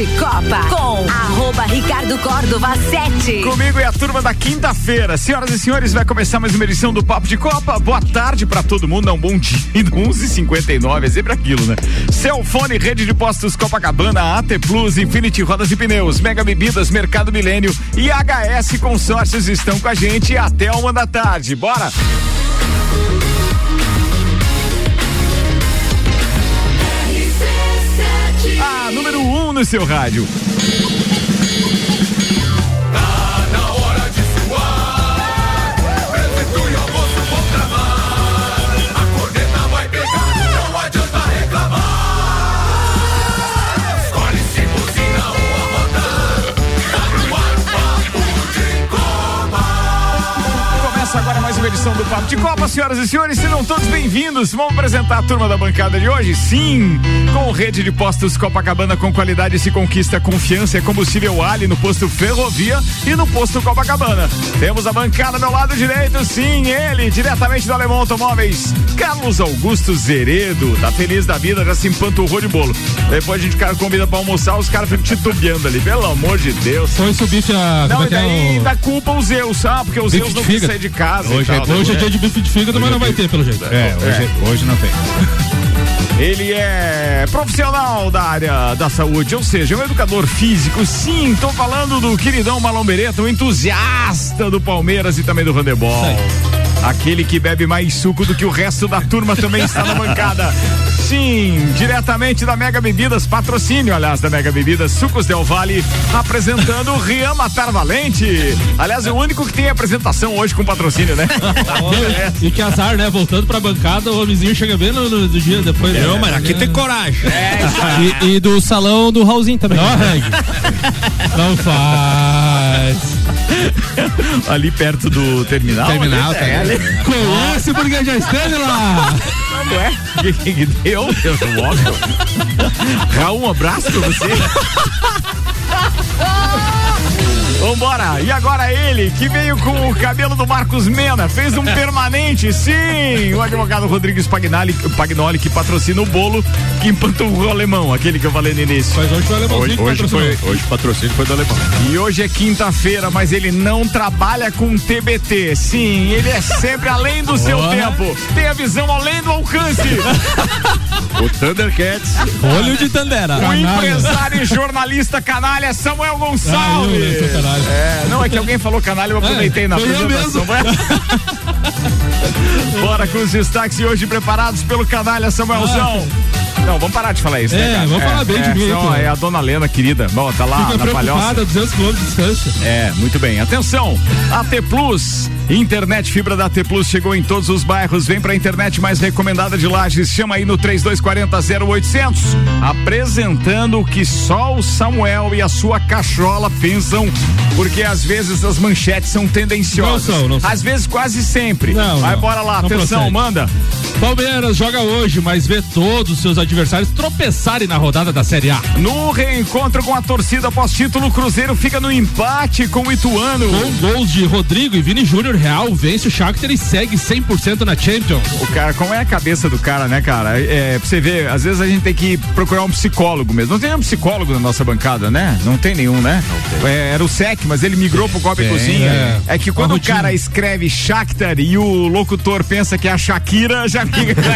de Copa com arroba Ricardo Córdova 7. Comigo e a turma da quinta-feira. Senhoras e senhores, vai começar mais uma edição do Papo de Copa. Boa tarde para todo mundo. É um bom dia. 11:59 é sempre aquilo, né? Celfone, rede de postos Copacabana, AT Plus, Infinity Rodas e Pneus, Mega Bebidas, Mercado Milênio e HS Consórcios estão com a gente até uma da tarde. Bora! No seu rádio. Edição do Papo de Copa, senhoras e senhores, sejam todos bem-vindos. Vamos apresentar a turma da bancada de hoje? Sim, com rede de postos Copacabana com qualidade se conquista confiança é combustível Ali no posto Ferrovia e no posto Copacabana. Temos a bancada do lado direito, sim, ele, diretamente do Alemão Automóveis, Carlos Augusto Zeredo, tá feliz da vida, já se empanturrou de bolo. Depois a gente cara convida pra almoçar, os caras ficam titubeando ali, pelo amor de Deus. Foi subir a. Não, é e que é daí o- ainda culpa os Zeus, ah, porque os Zeus não quis sair de casa. e Hoje, é, tal, hoje é né? dia de bife de fígado, mas não vai ter, pelo jeito. É, hoje, hoje não tem. Ele é profissional da área da saúde, ou seja, um educador físico. Sim, tô falando do queridão Malão Beretta, um entusiasta do Palmeiras e também do handebol. Aquele que bebe mais suco do que o resto da turma também está na bancada. Sim, diretamente da Mega Bebidas, patrocínio, aliás, da Mega Bebidas, Sucos Del Vale, apresentando o Rian Matar Valente. Aliás, é o único que tem apresentação hoje com patrocínio, né? E, e que azar, né? Voltando pra bancada, o homenzinho chega bem no, no- do dia depois. Não, né? mas aqui tem coragem. E, e do salão do Raulzinho também. Não arrangue. Não faz. Ali perto do terminal. Terminal, ali, tá é, ali. Conhece porque já esteve lá. Ué, o que, que, que deu? Eu sou óbvio. Raul, um abraço pra você. Vambora, e agora ele, que veio com o cabelo do Marcos Mena, fez um permanente, sim, o advogado Rodrigues Pagnoli, Pagnoli que patrocina o bolo que empanturrou o alemão, aquele que eu falei no início. Mas hoje foi o alemãozinho Hoje, patrocinou. foi, hoje o patrocínio foi do alemão. E hoje é quinta-feira, mas ele não trabalha com TBT. Sim, ele é sempre além do seu Boa. tempo. Tem a visão além do alcance. O Thundercats. Olho de Tandera. O empresário e jornalista canalha Samuel Ah, eu, né, Caralho. É, não, é que alguém falou canalha, eu aproveitei na foi eu apresentação. Bora com os destaques hoje preparados pelo canalha Samuelzão. Não, vamos parar de falar isso, né, É, cara? vamos falar bem de mim, senão pô. É a dona Lena, querida. Bom, tá lá Fica na palhoça. preocupada, 200 km de distância. É, muito bem. Atenção, AT Plus. Internet fibra da AT Plus chegou em todos os bairros. Vem pra internet mais recomendada de Lages. Chama aí no 3240 0800. Apresentando o que só o Samuel e a sua cachola pensam. Porque às vezes as manchetes são tendenciosas. Não são, não são. Às vezes quase sempre. Não, Vai, não. bora lá. Atenção, procede. manda. Palmeiras joga hoje, mas vê todos os seus adversários tropeçarem na rodada da Série A. No reencontro com a torcida pós-título, o Cruzeiro fica no empate com o Ituano. Com gols de Rodrigo e Vini Júnior, Real vence o Shakhtar e segue 100% na Champions. O cara, como é a cabeça do cara, né, cara? É, pra você ver, às vezes a gente tem que procurar um psicólogo mesmo. Não tem um psicólogo na nossa bancada, né? Não tem nenhum, né? É, era o SEC, mas ele migrou pro Copa e Cozinha. é. É, que quando o cara escreve Shakhtar e o locutor pensa que é a Shakira, já fica.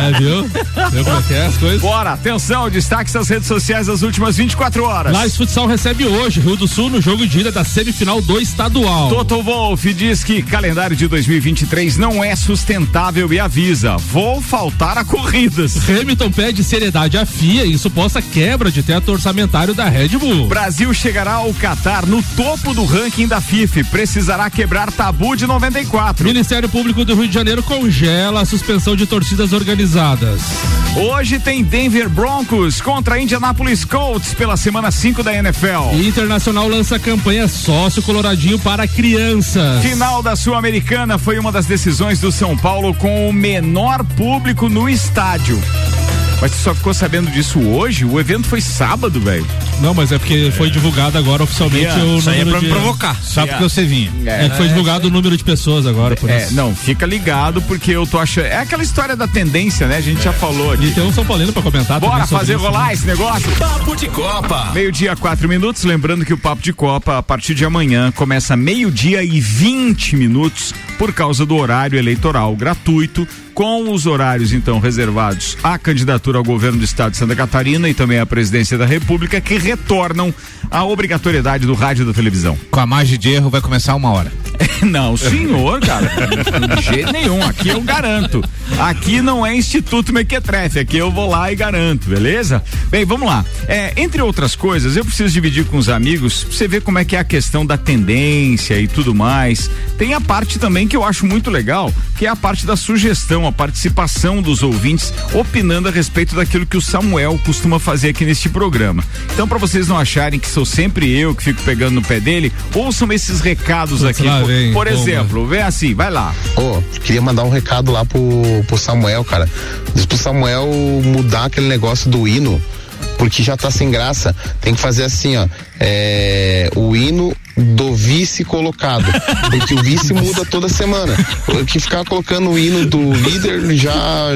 É, viu? Viu como é é as coisas? Bora, atenção, destaque das redes sociais das últimas 24 horas. Lages Futsal recebe hoje Rio do Sul no jogo de ida da semifinal do estadual. Toto Wolff diz que calendário de 2023 não é sustentável e avisa: vou faltar a corridas. Hamilton pede seriedade à FIA em suposta quebra de teto orçamentário da Red Bull. Brasil chegará ao Catar no topo do ranking da FIFA. e Precisará quebrar tabu de 94. Ministério Público do Rio de Janeiro congela a suspensão de torcidas organizadas. Hoje tem Denver Broncos contra Indianapolis Colts pela semana 5 da NFL. E Internacional lança campanha sócio coloradinho para crianças. Final da Sul-Americana foi uma das decisões do São Paulo com o menor público no estádio. Mas você só ficou sabendo disso hoje? O evento foi sábado, velho. Não, mas é porque foi divulgado agora oficialmente Yeah, o Isso aí é número pra me de... provocar. Só Yeah. porque você vinha. É que foi divulgado o número de pessoas agora, por É, isso. não, fica ligado porque eu tô achando. É aquela história da tendência, né? A gente já falou E aqui. tem um São Paulino pra comentar Bora também sobre fazer isso, rolar né? esse negócio? Papo de Copa. Meio-dia, quatro minutos. Lembrando que o Papo de Copa, a partir de amanhã, começa meio-dia e 20 minutos por causa do horário eleitoral gratuito, com os horários então reservados à candidatura ao governo do estado de Santa Catarina e também à presidência da República, que retornam à obrigatoriedade do rádio e da televisão. Com a margem de erro vai começar uma hora. Não, senhor, cara. De jeito nenhum. Aqui eu garanto. Aqui não é Instituto Mequetrefe. Aqui eu vou lá e garanto, beleza? Bem, vamos lá. É, entre outras coisas, eu preciso dividir com os amigos pra você ver como é que é a questão da tendência e tudo mais. Tem a parte também que eu acho muito legal, que é a parte da sugestão, a participação dos ouvintes opinando a respeito daquilo que o Samuel costuma fazer aqui neste programa. Então, para vocês não acharem que sou sempre eu que fico pegando no pé dele, ouçam esses recados aqui. lá Por- vem, Por bomba. exemplo, vem assim, vai lá. Ô, queria mandar um recado lá pro, pro Samuel, cara. Diz pro Samuel mudar aquele negócio do hino, porque já tá sem graça. Tem que fazer assim, ó. É, o hino do vice colocado. Porque o vice muda toda semana. O que ficar colocando o hino do líder já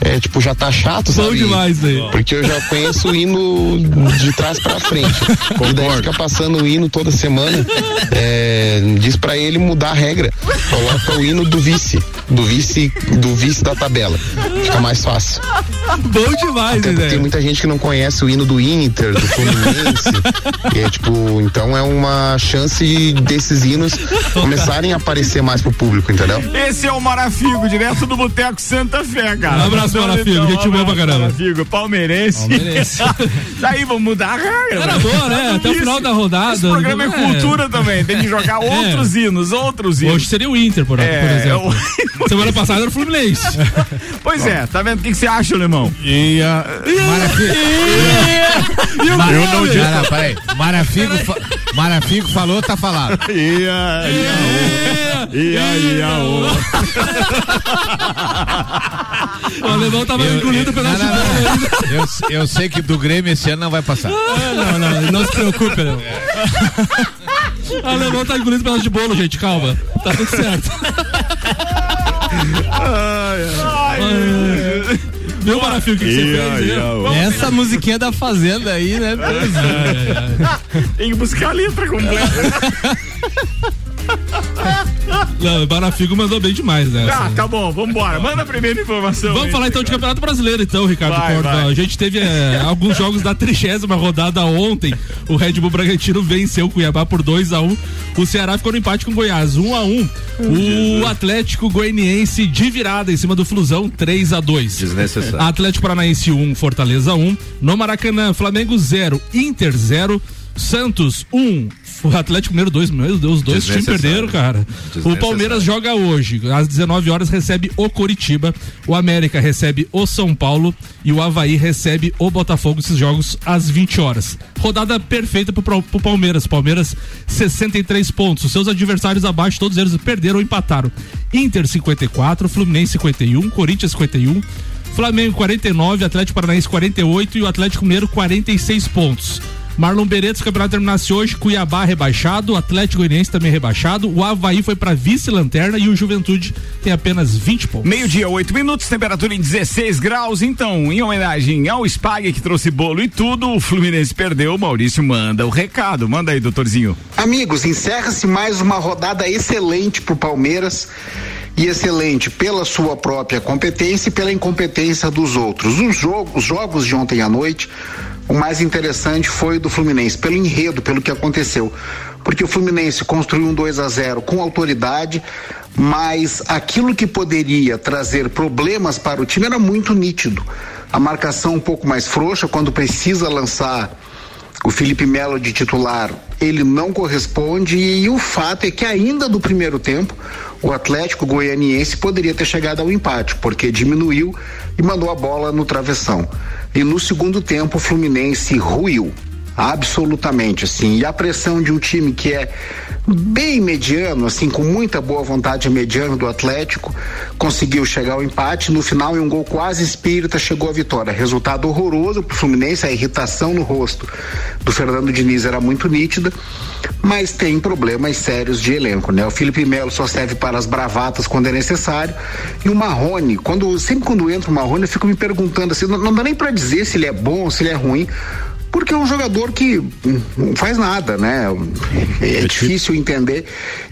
é, tipo, já tá chato, Bom sabe? demais aí. Porque eu já conheço o hino de trás pra frente. E daí fica passando o hino toda semana. é, diz pra ele mudar a regra. Coloca o hino do vice. Do vice, do vice da tabela. Fica mais fácil. Bom demais, né? tem muita gente que não conhece o hino do Inter, do Fluminense. é tipo, então é uma chance desses hinos começarem a aparecer mais pro público, entendeu? Esse é o Marafigo, direto do Boteco Santa Fé, cara. Um abraço, Então, Marafigo, então, gente um boa pra caramba. Marafigo, palmeirense. Palmeirense. Daí vamos mudar a regra. Era né? boa, né? Até o final da rodada. Esse programa é, É. cultura também. Tem que jogar outros hinos, outros hinos. Hoje seria o Inter, por, É, por exemplo. Semana passada era o Fluminense. Pois é, tá vendo o que, você acha, Alemão? E a. Marafigo. Eu não disse. Cara, peraí. Marafigo, fa... Marafigo falou, tá falado. Ia, ia, ia, O alemão tava engolindo o pedaço não, de não. Eu, eu sei que do Grêmio esse ano não vai passar. Não, não, não se preocupe, alemão. O alemão tá engolindo pedaço de bolo, gente, calma. Tá tudo certo. Viu, Marafigo, o que, que você Ia, fez? ia. Essa musiquinha da Fazenda aí, né? Tem que buscar a letra completa. Não, o Marafigo mandou bem demais, né? Tá, tá bom, vambora. Manda a primeira informação. Vamos aí. falar então de Campeonato Brasileiro, então, Ricardo Vai, vai. A gente teve é, alguns jogos da trigésima rodada ontem. O Red Bull Bragantino venceu o Cuiabá por 2 a 1 O Ceará ficou no empate com o Goiás, 1 a 1 O Atlético Goianiense de virada em cima do Flusão, 3 a 2 Desnecessário. Atlético Paranaense 1, Fortaleza 1. No Maracanã, Flamengo 0, Inter 0. Santos 1, o Atlético Mineiro 2, meu Deus, os dois times perderam, cara. O. Palmeiras joga hoje, às 19 horas recebe o Coritiba, o América recebe o São Paulo e o Havaí recebe o Botafogo, esses jogos às 20 horas. Rodada perfeita pro, pro Palmeiras, Palmeiras 63 pontos, os seus adversários abaixo, todos eles perderam ou empataram. Inter 54, Fluminense 51, Corinthians 51, Flamengo 49, Atlético Paranaense 48 e o Atlético Mineiro 46 pontos. Marlon Bereto, se o campeonato terminasse hoje, Cuiabá rebaixado, o Atlético Goianiense também rebaixado, o Havaí foi para vice-lanterna e o Juventude tem apenas 20 pontos. Meio-dia, oito minutos, temperatura em 16 graus. Então, em homenagem ao Spag que trouxe bolo e tudo, o Fluminense perdeu. O Maurício manda o recado. Manda aí, doutorzinho. Amigos, encerra-se mais uma rodada excelente para o Palmeiras e excelente pela sua própria competência e pela incompetência dos outros. Os, jo os jogos de ontem à noite, o mais interessante foi o do Fluminense, pelo enredo, pelo que aconteceu. Porque o Fluminense construiu um 2 a 0 com autoridade, mas aquilo que poderia trazer problemas para o time era muito nítido. A marcação um pouco mais frouxa, quando precisa lançar o Felipe Melo de titular, ele não corresponde e o fato é que ainda do primeiro tempo o Atlético Goianiense poderia ter chegado ao empate, porque diminuiu e mandou a bola no travessão. E no segundo tempo o Fluminense ruiu. Absolutamente, assim. E a pressão de um time que é bem mediano, assim, com muita boa vontade mediano do Atlético, conseguiu chegar ao empate. No final, em um gol quase espírita, chegou a vitória. Resultado horroroso pro Fluminense, a irritação no rosto do Fernando Diniz era muito nítida, mas tem problemas sérios de elenco, né? O Felipe Melo só serve para as bravatas quando é necessário. E o Marrone, quando, sempre quando entra o Marrone, eu fico me perguntando assim, não, não dá nem para dizer se ele é bom ou se ele é ruim porque é um jogador que não faz nada, né? É difícil entender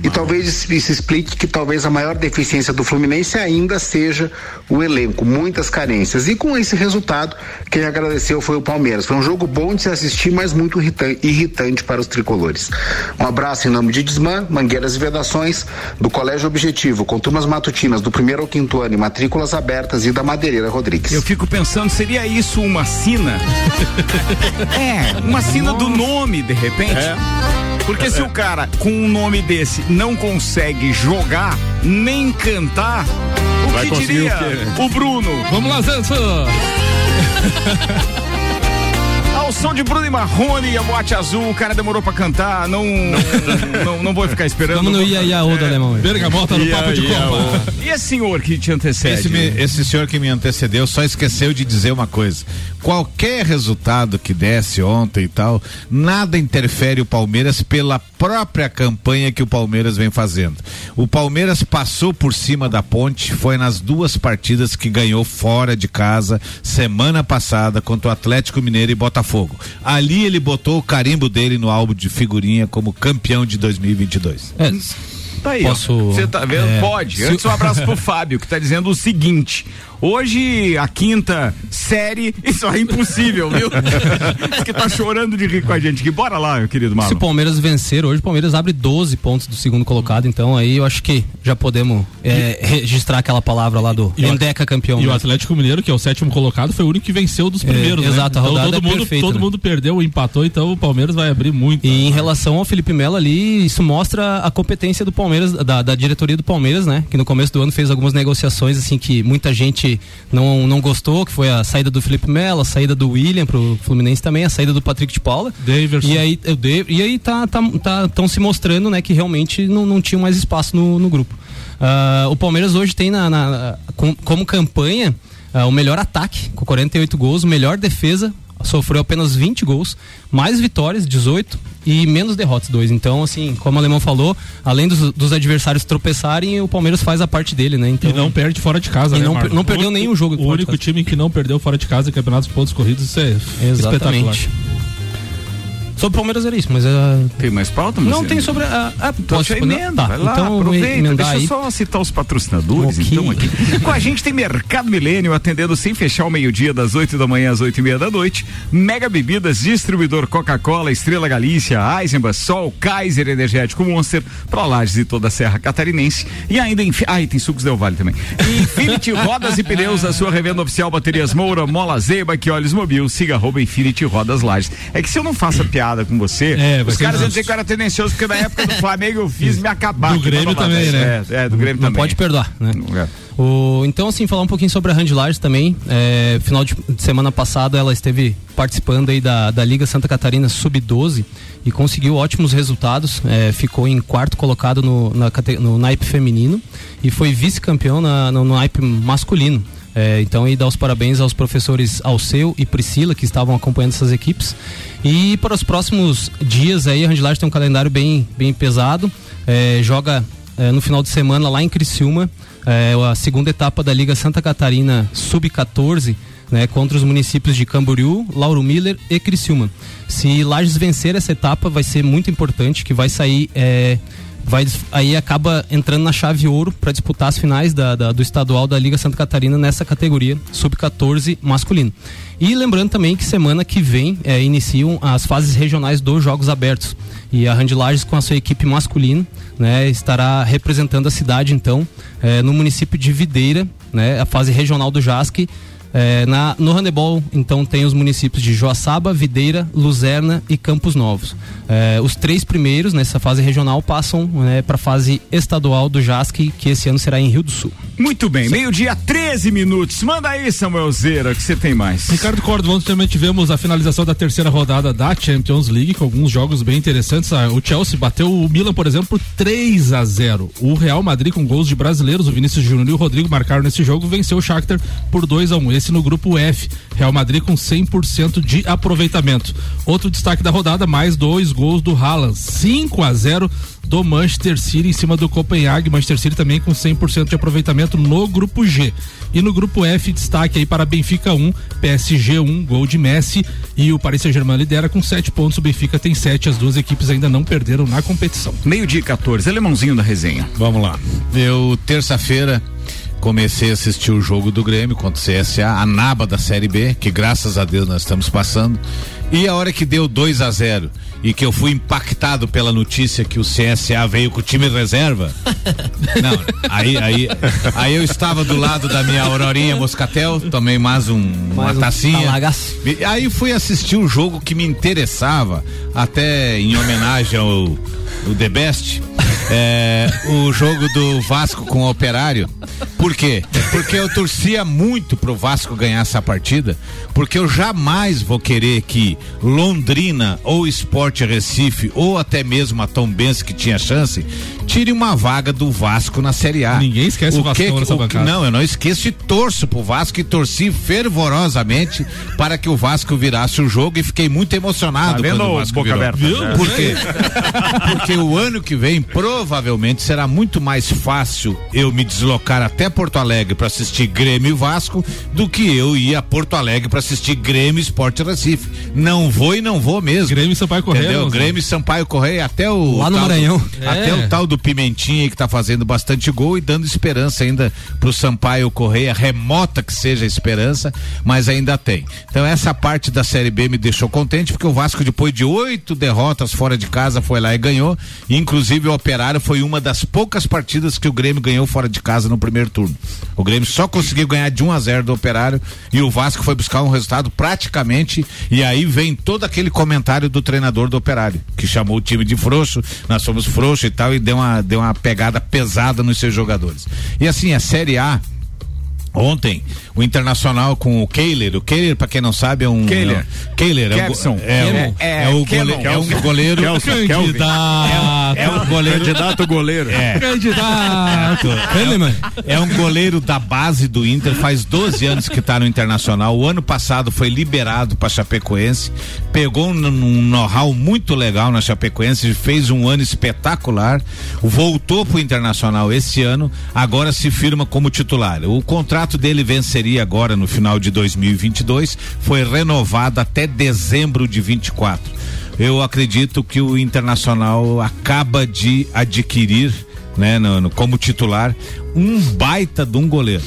e talvez isso explique que talvez a maior deficiência do Fluminense ainda seja o elenco, muitas carências. E com esse resultado, quem agradeceu foi o Palmeiras. Foi um jogo bom de se assistir, mas muito irritante para os tricolores. Um abraço em nome de Desmã, Mangueiras e Vedações, do Colégio Objetivo, com turmas matutinas do primeiro ao quinto ano e matrículas abertas e da Madeireira Rodrigues. Eu fico pensando, seria isso uma sina? É, uma sina do nome, de repente. É. Porque se o cara com um nome desse não consegue jogar, nem cantar, o Vai que diria o, o Bruno? Vamos lá, Zanso! Som de Bruno e Marrone e a boate azul, o cara demorou pra cantar, não, não, não, não vou ficar esperando. Vamos no Ia Ia O do alemão. Bergamota no papo de copa. E esse senhor que te antecede? Esse, me, esse senhor que me antecedeu só esqueceu de dizer uma coisa. Qualquer resultado que desse ontem e tal, nada interfere o Palmeiras pela própria campanha que o Palmeiras vem fazendo. O Palmeiras passou por cima da ponte, foi nas duas partidas que ganhou fora de casa semana passada contra o Atlético Mineiro e Botafogo. Ali ele botou o carimbo dele no álbum de figurinha como campeão de 2022. É. Tá aí, Posso... Você tá vendo? É... Pode. Antes um abraço pro Fábio, que tá dizendo o seguinte: Hoje, a quinta série, isso é impossível, viu? Que tá chorando de rir com a gente aqui. Bora lá, meu querido Marlon. Se o Palmeiras vencer hoje, o Palmeiras abre 12 pontos do segundo colocado, então aí eu acho que já podemos é, registrar aquela palavra lá do Endeca campeão. E o Atlético Mineiro, que é o sétimo colocado, foi o único que venceu dos é, primeiros, é, né? Exato, a então, rodada todo, é mundo, perfeita, todo né? mundo perdeu, empatou, então o Palmeiras vai abrir muito. E em relação ao Felipe Melo ali, isso mostra a competência do Palmeiras, da, da diretoria do Palmeiras, né? Que no começo do ano fez algumas negociações, assim, que muita gente não não gostou, que foi a saída do Felipe Melo, a saída do William pro Fluminense também, a saída do Patrick de Paula. Daverson. E aí, eu Dave, e aí tá tão tá, tá, se mostrando, né, que realmente não, não tinha mais espaço no, no grupo. Uh, o Palmeiras hoje tem na, na com, como campanha uh, o melhor ataque, com 48 gols, melhor defesa, sofreu apenas 20 gols, mais vitórias, 18, e menos derrotas, dois. Então, assim, como o Alemão falou, além dos, dos adversários tropeçarem, o Palmeiras faz a parte dele, né? Então, e não perde fora de casa, e né, não, não perdeu o, nenhum jogo. O único time que não perdeu fora de casa em campeonatos de pontos corridos, isso é Exatamente. espetacular. Sobre o Palmeiras era isso, mas. Uh... Tem mais pauta, Não, tem sobre. A, a, então, posso emenda, tá, vai lá, então aproveita. Deixa eu só citar os patrocinadores, okay. então, aqui. Com a gente tem Mercado Milênio atendendo sem fechar o meio-dia, das 8 da manhã às 8 e meia da noite. Mega Bebidas, distribuidor Coca-Cola, Estrela Galícia, Eisenbach, Sol, Kaiser Energético Monster, Prolages e toda a Serra Catarinense. E ainda, em. Ah, e tem sucos Del Vale também. Infinity Rodas e Pneus, a sua revenda oficial Baterias Moura, Mola Zeba, que olhos mobil, siga arroba Infinity Rodas Lages. É que se eu não faço a piada com você. É, Os caras iam dizer que eu era tendencioso, porque na época do Flamengo eu fiz me acabar. Do Grêmio também, né? É, é, do Grêmio Não também. pode perdoar, né? É. O, então, assim, falar um pouquinho sobre a Randlages também. É, final de, de, semana passada ela esteve participando aí da, da Liga Santa Catarina Sub-12 e conseguiu ótimos resultados. É, ficou em quarto colocado no, na, no naipe feminino e foi vice-campeão no, no naipe masculino. É, então, e dar os parabéns aos professores Alceu e Priscila que estavam acompanhando essas equipes. E para os próximos dias aí, a Randilage tem um calendário bem, bem pesado. É, joga é, no final de semana lá em Criciúma, é, a segunda etapa da Liga Santa Catarina Sub-14. Né, contra os municípios de Camboriú, Lauro Miller e Criciúma. Se Lages vencer essa etapa, vai ser muito importante, que vai sair é, vai aí acaba entrando na chave ouro para disputar as finais da, da, do estadual da Liga Santa Catarina nessa categoria sub-14 masculino. E lembrando também que semana que vem é, iniciam as fases regionais dos Jogos Abertos e a Randy Lages com a sua equipe masculina né, estará representando a cidade então é, no município de Videira, né, a fase regional do JASC É, na, no handebol, então, tem os municípios de Joaçaba, Videira, Luzerna e Campos Novos. É, os três primeiros nessa fase regional passam né, para a fase estadual do JASC, que esse ano será em Rio do Sul. Muito bem, meio-dia, 13 minutos. Manda aí, Samuel Zera, que você tem mais. Ricardo Cordo, ontem também tivemos a finalização da terceira rodada da Champions League, com alguns jogos bem interessantes. Ah, o Chelsea bateu o Milan, por exemplo, por 3 a 0 O Real Madrid, com gols de brasileiros, o Vinícius Júnior e o Rodrigo marcaram nesse jogo, venceu o Shakhtar por 2 a 1 Esse no grupo F. Real Madrid com 100% de aproveitamento. Outro destaque da rodada, mais dois gols do Haaland. 5 a 0 do Manchester City em cima do Copenhague. Manchester City também com 100% de aproveitamento no grupo G. E no grupo F, destaque aí para Benfica 1, PSG 1, gol de Messi. E o Paris Saint-Germain lidera com 7 pontos. O Benfica tem 7. As duas equipes ainda não perderam na competição. Meio-dia 14, alemãozinho da resenha. Vamos lá. Eu, terça-feira, comecei a assistir o jogo do Grêmio contra o CSA, a naba da Série B, que graças a Deus nós estamos passando. E a hora que deu 2 a 0 e que eu fui impactado pela notícia que o CSA veio com o time reserva. Não, aí, aí, aí eu estava do lado da minha Aurorinha Moscatel, tomei mais um, mais uma um tacinha. E aí fui assistir o jogo que me interessava, até em homenagem ao, ao The Best. É, o jogo do Vasco com o Operário. Por quê? Porque eu torcia muito pro Vasco ganhar essa partida, porque eu jamais vou querer que Londrina ou Esporte Recife ou até mesmo a Tombense que tinha chance tire uma vaga do Vasco na Série A. Ninguém esquece o, o Vasco nessa o, bancada. Não, eu não esqueço e torço pro Vasco e torci fervorosamente para que o Vasco virasse o jogo e fiquei muito emocionado tá vendo quando o Vasco boca virou. aberta, né? Por quê? Porque o ano que vem provavelmente será muito mais fácil eu me deslocar até Porto Alegre para assistir Grêmio e Vasco do que eu ir a Porto Alegre para assistir Grêmio e Esporte Recife. Não vou e não vou mesmo. Grêmio e Sampaio Correia. Entendeu? Grêmio e Sampaio Correia até o Lá no tal do- Maranhão. até É. o tal do Pimentinha que tá fazendo bastante gol e dando esperança ainda pro Sampaio Correia, remota que seja a esperança, mas ainda tem. Então essa parte da Série B me deixou contente porque o Vasco depois de oito derrotas fora de casa foi lá e ganhou, e, inclusive o Operário foi uma das poucas partidas que o Grêmio ganhou fora de casa no primeiro turno. O Grêmio só conseguiu ganhar de 1 a 0 do Operário e o Vasco foi buscar um resultado praticamente e aí vem todo aquele comentário do treinador do Operário, que chamou o time de frouxo, nós somos frouxo e tal e deu uma deu uma pegada pesada nos seus jogadores. E assim, a Série A Ontem, o Internacional com o Kehler, o Kehler, pra quem não sabe, é um. Kehler. É Kehler, é, Kevson. é, É, é, é, o Kelvin. goleiro, é um goleiro. Kelvin. Candidato. É um goleiro. Candidato goleiro. É. Candidato. Kahneman. É um goleiro da base do Inter, faz 12 anos que tá no Internacional. O ano passado foi liberado para Chapecoense, pegou um, um know-how muito legal na Chapecoense, fez um ano espetacular, voltou pro Internacional esse ano, agora se firma como titular. O contrato dele venceria agora no final de 2022, foi renovado até dezembro de 24. Eu acredito que o Internacional acaba de adquirir né, no- no- como titular, um baita de um goleiro.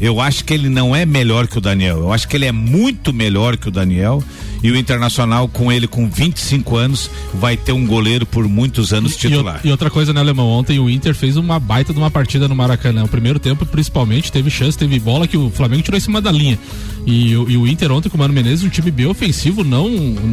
Eu acho que ele não é melhor que o Daniel. Eu acho que ele é muito melhor que o Daniel. E o Internacional, com ele com 25 anos, vai ter um goleiro por muitos anos E, titular. o- e outra coisa, né, Alemão? Ontem o Inter fez uma baita de uma partida no Maracanã. O primeiro tempo, principalmente, teve chance, teve bola que o Flamengo tirou em cima da linha. E, o- e o Inter ontem com o Mano Menezes, um time bem ofensivo, não,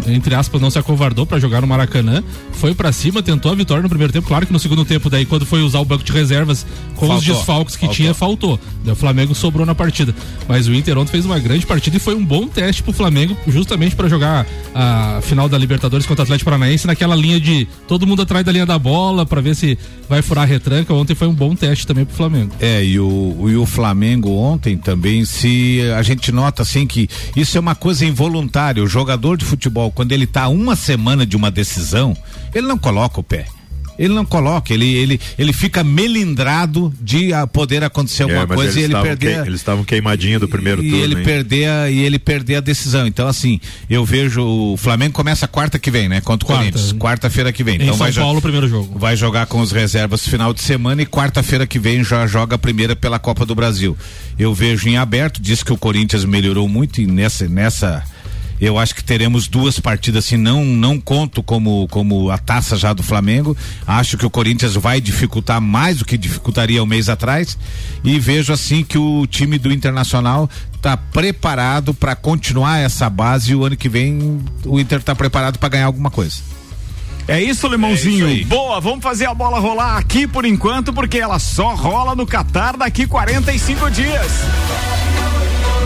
entre aspas, não se acovardou pra jogar no Maracanã. Foi pra cima, tentou a vitória no primeiro tempo. Claro que no segundo tempo, daí, quando foi usar o banco de reservas com os Faltou. desfalques que Faltou. tinha, faltou. O Flamengo sobrou na partida. Mas o Inter ontem fez uma grande partida e foi um bom teste pro Flamengo, justamente pra jogar a final da Libertadores contra o Atlético Paranaense naquela linha de todo mundo atrás da linha da bola pra ver se vai furar a retranca. Ontem foi um bom teste também pro Flamengo. É, e o, e o Flamengo ontem também, se a gente nota assim que isso é uma coisa involuntária. O jogador de futebol, quando ele tá uma semana de uma decisão, ele não coloca o pé. Ele não coloca, ele, ele, ele fica melindrado de ah, poder acontecer alguma É, coisa e ele perder. que- eles estavam queimadinho do primeiro e turno. ele hein? perder a, e ele perder a decisão. Então assim, eu vejo o Flamengo começa quarta que vem, né? Contra o Quarta. Corinthians, quarta-feira que vem. Em Então São vai Paulo, o primeiro jogo. vai jogar com os reservas final de semana e quarta-feira que vem já joga a primeira pela Copa do Brasil. Eu vejo em aberto, diz que o Corinthians melhorou muito e nessa nessa Eu acho que teremos duas partidas assim, não não conto como como a taça já do Flamengo. Acho que o Corinthians vai dificultar mais do que dificultaria um mês atrás e vejo assim que o time do Internacional está preparado para continuar essa base e o ano que vem o Inter está preparado para ganhar alguma coisa. É isso, Limãozinho. É isso Boa, vamos fazer a bola rolar aqui por enquanto, porque ela só rola no Catar daqui 45 dias.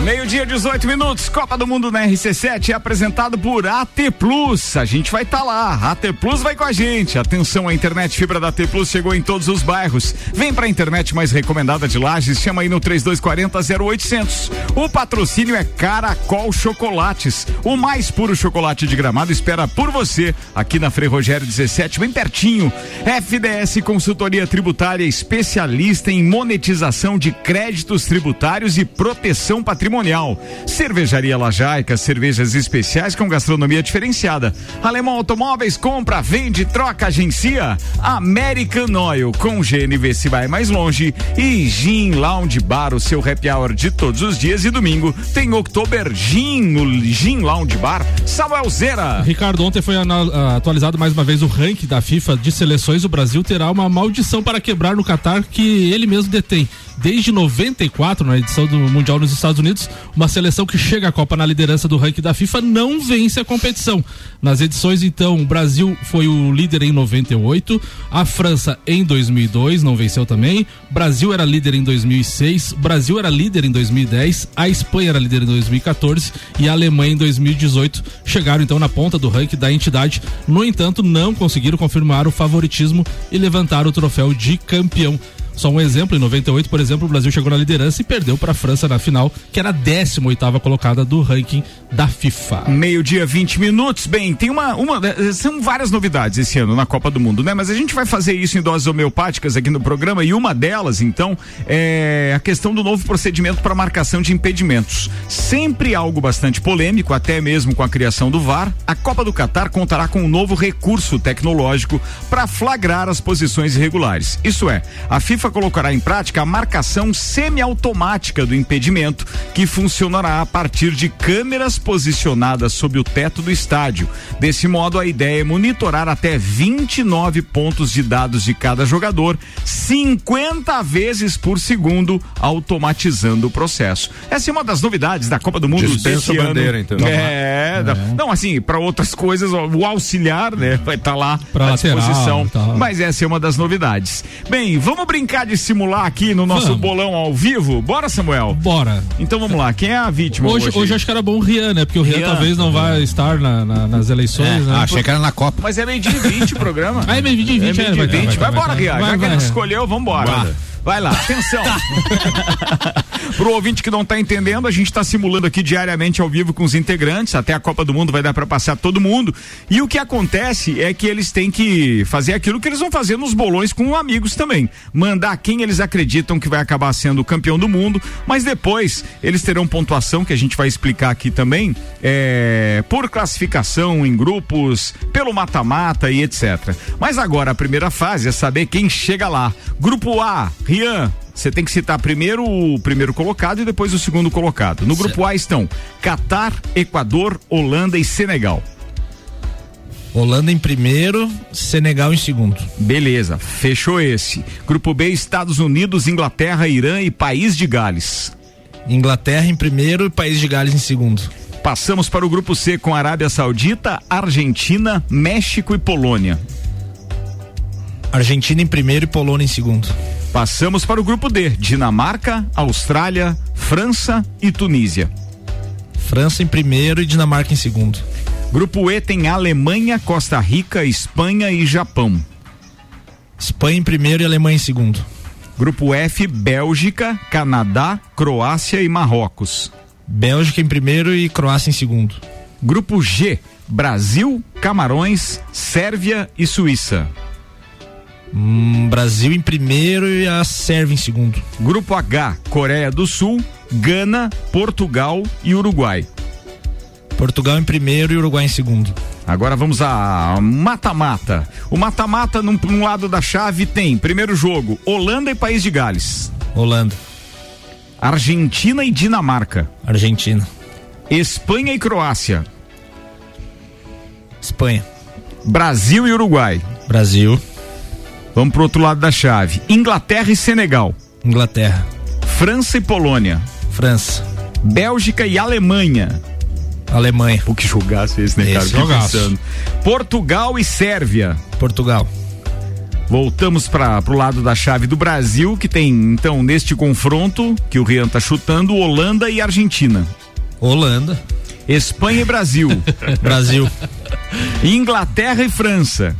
Meio-dia, 18 minutos. Copa do Mundo na RC7 é apresentado por AT Plus. A gente vai estar tá lá. AT Plus vai com a gente. Atenção, a internet fibra da AT Plus chegou em todos os bairros. Vem pra internet mais recomendada de Lages. Chama aí no 3240 0800. O patrocínio é Caracol Chocolates. O mais puro chocolate de gramado espera por você aqui na Frei Rogério 17, bem pertinho. FDS Consultoria Tributária, especialista em monetização de créditos tributários e proteção patrimonial patrimonial. Cervejaria Lajaica, cervejas especiais com gastronomia diferenciada. Alemão Automóveis compra, vende, troca, agencia. American Oil com GNV se vai mais longe. E Gin Lounge Bar, o seu happy hour de todos os dias e domingo. Tem Oktober Gin no Gin Lounge Bar. Samuel Zera. Ricardo, ontem foi atualizado mais uma vez o ranking da FIFA de seleções. O Brasil terá uma maldição para quebrar no Catar que ele mesmo detém desde 94, na edição do Mundial nos Estados Unidos, uma seleção que chega à Copa na liderança do ranking da FIFA não vence a competição. Nas edições, então, o Brasil foi o líder em 98, a França em 2002, não venceu também, Brasil era líder em 2006, Brasil era líder em 2010, a Espanha era líder em 2014 e a Alemanha em 2018 chegaram então na ponta do ranking da entidade. No entanto, não conseguiram confirmar o favoritismo e levantar o troféu de campeão. Só um exemplo, em 98, por exemplo, o Brasil chegou na liderança e perdeu para a França na final, que era a 18 colocada do ranking da FIFA. Meio-dia, 20 minutos. Bem, tem uma, uma. Eh, são várias novidades esse ano na Copa do Mundo, né? Mas a gente vai fazer isso em doses homeopáticas aqui no programa e uma delas, então, é a questão do novo procedimento para marcação de impedimentos. Sempre algo bastante polêmico, até mesmo com a criação do VAR, a Copa do Catar contará com um novo recurso tecnológico para flagrar as posições irregulares. Isso é, a FIFA colocará em prática a marcação semiautomática do impedimento, que funcionará a partir de câmeras posicionadas sob o teto do estádio. Desse modo, a ideia é monitorar até 29 pontos de dados de cada jogador, 50 vezes por segundo, automatizando o processo. Essa é uma das novidades da Copa do Mundo Dispensa desse bandeira, ano. então. É, é, não, assim, para outras coisas, o auxiliar, né, vai estar tá lá pra à lateral, disposição. tá. Mas essa é uma das novidades. Bem, vamos brincar de simular aqui no nosso Vamos. bolão ao vivo? Bora, Samuel? Bora. Então vamos lá, quem é a vítima hoje? Hoje, hoje acho que era bom o Rian, né? Porque o Rian, Rian. talvez não vai estar na- na- nas eleições, né? Ah, achei que era na Copa. Mas é meio dia e 20 o programa. Ah, é meio dia e 20, é. é, meio dia vai e tá, 20. Vai, vai embora, vai tá. Rian. Vai, Já que ele escolheu, vambora. Vai. Vai lá, atenção. Pro ouvinte que não tá entendendo, a gente tá simulando aqui diariamente ao vivo com os integrantes, até a Copa do Mundo vai dar para passar todo mundo. E o que acontece é que eles têm que fazer aquilo que eles vão fazer nos bolões com amigos também. Mandar quem eles acreditam que vai acabar sendo o campeão do mundo, mas depois eles terão pontuação que a gente vai explicar aqui também, é, por classificação em grupos, pelo mata-mata e etc. Mas agora a primeira fase é saber quem chega lá. Grupo A, Rian, você tem que citar primeiro o primeiro colocado e depois o segundo colocado. No grupo A estão Catar, Equador, Holanda e Senegal. Holanda em primeiro, Senegal em segundo. Beleza, fechou esse. Grupo B, Estados Unidos, Inglaterra, Irã e País de Gales. Inglaterra em primeiro e País de Gales em segundo. Passamos para o grupo C com Arábia Saudita, Argentina, México e Polônia. Argentina em primeiro e Polônia em segundo. Passamos para o grupo D, Dinamarca, Austrália, França e Tunísia. França em primeiro e Dinamarca em segundo. Grupo E tem Alemanha, Costa Rica, Espanha e Japão. Espanha em primeiro e Alemanha em segundo. Grupo F, Bélgica, Canadá, Croácia e Marrocos. Bélgica em primeiro e Croácia em segundo. Grupo G, Brasil, Camarões, Sérvia e Suíça. Hum, Brasil em primeiro e a Sérvia em segundo. Grupo H, Coreia do Sul, Gana, Portugal e Uruguai. Portugal em primeiro e Uruguai em segundo. Agora vamos a mata-mata. O mata-mata, num, num lado da chave, tem primeiro jogo: Holanda e País de Gales, Holanda, Argentina e Dinamarca, Argentina, Espanha e Croácia, Espanha. Brasil e Uruguai. Brasil. Vamos pro outro lado da chave. Inglaterra e Senegal. Inglaterra. França e Polônia. França. Bélgica e Alemanha. Alemanha. Pô, que jogaço esse, né, cara? Esse jogaço. Portugal e Sérvia. Portugal. Voltamos para pro lado da chave do Brasil, que tem, então, neste confronto, que o Rian tá chutando, Holanda e Argentina. Holanda. Espanha e Brasil. Brasil. Inglaterra e França.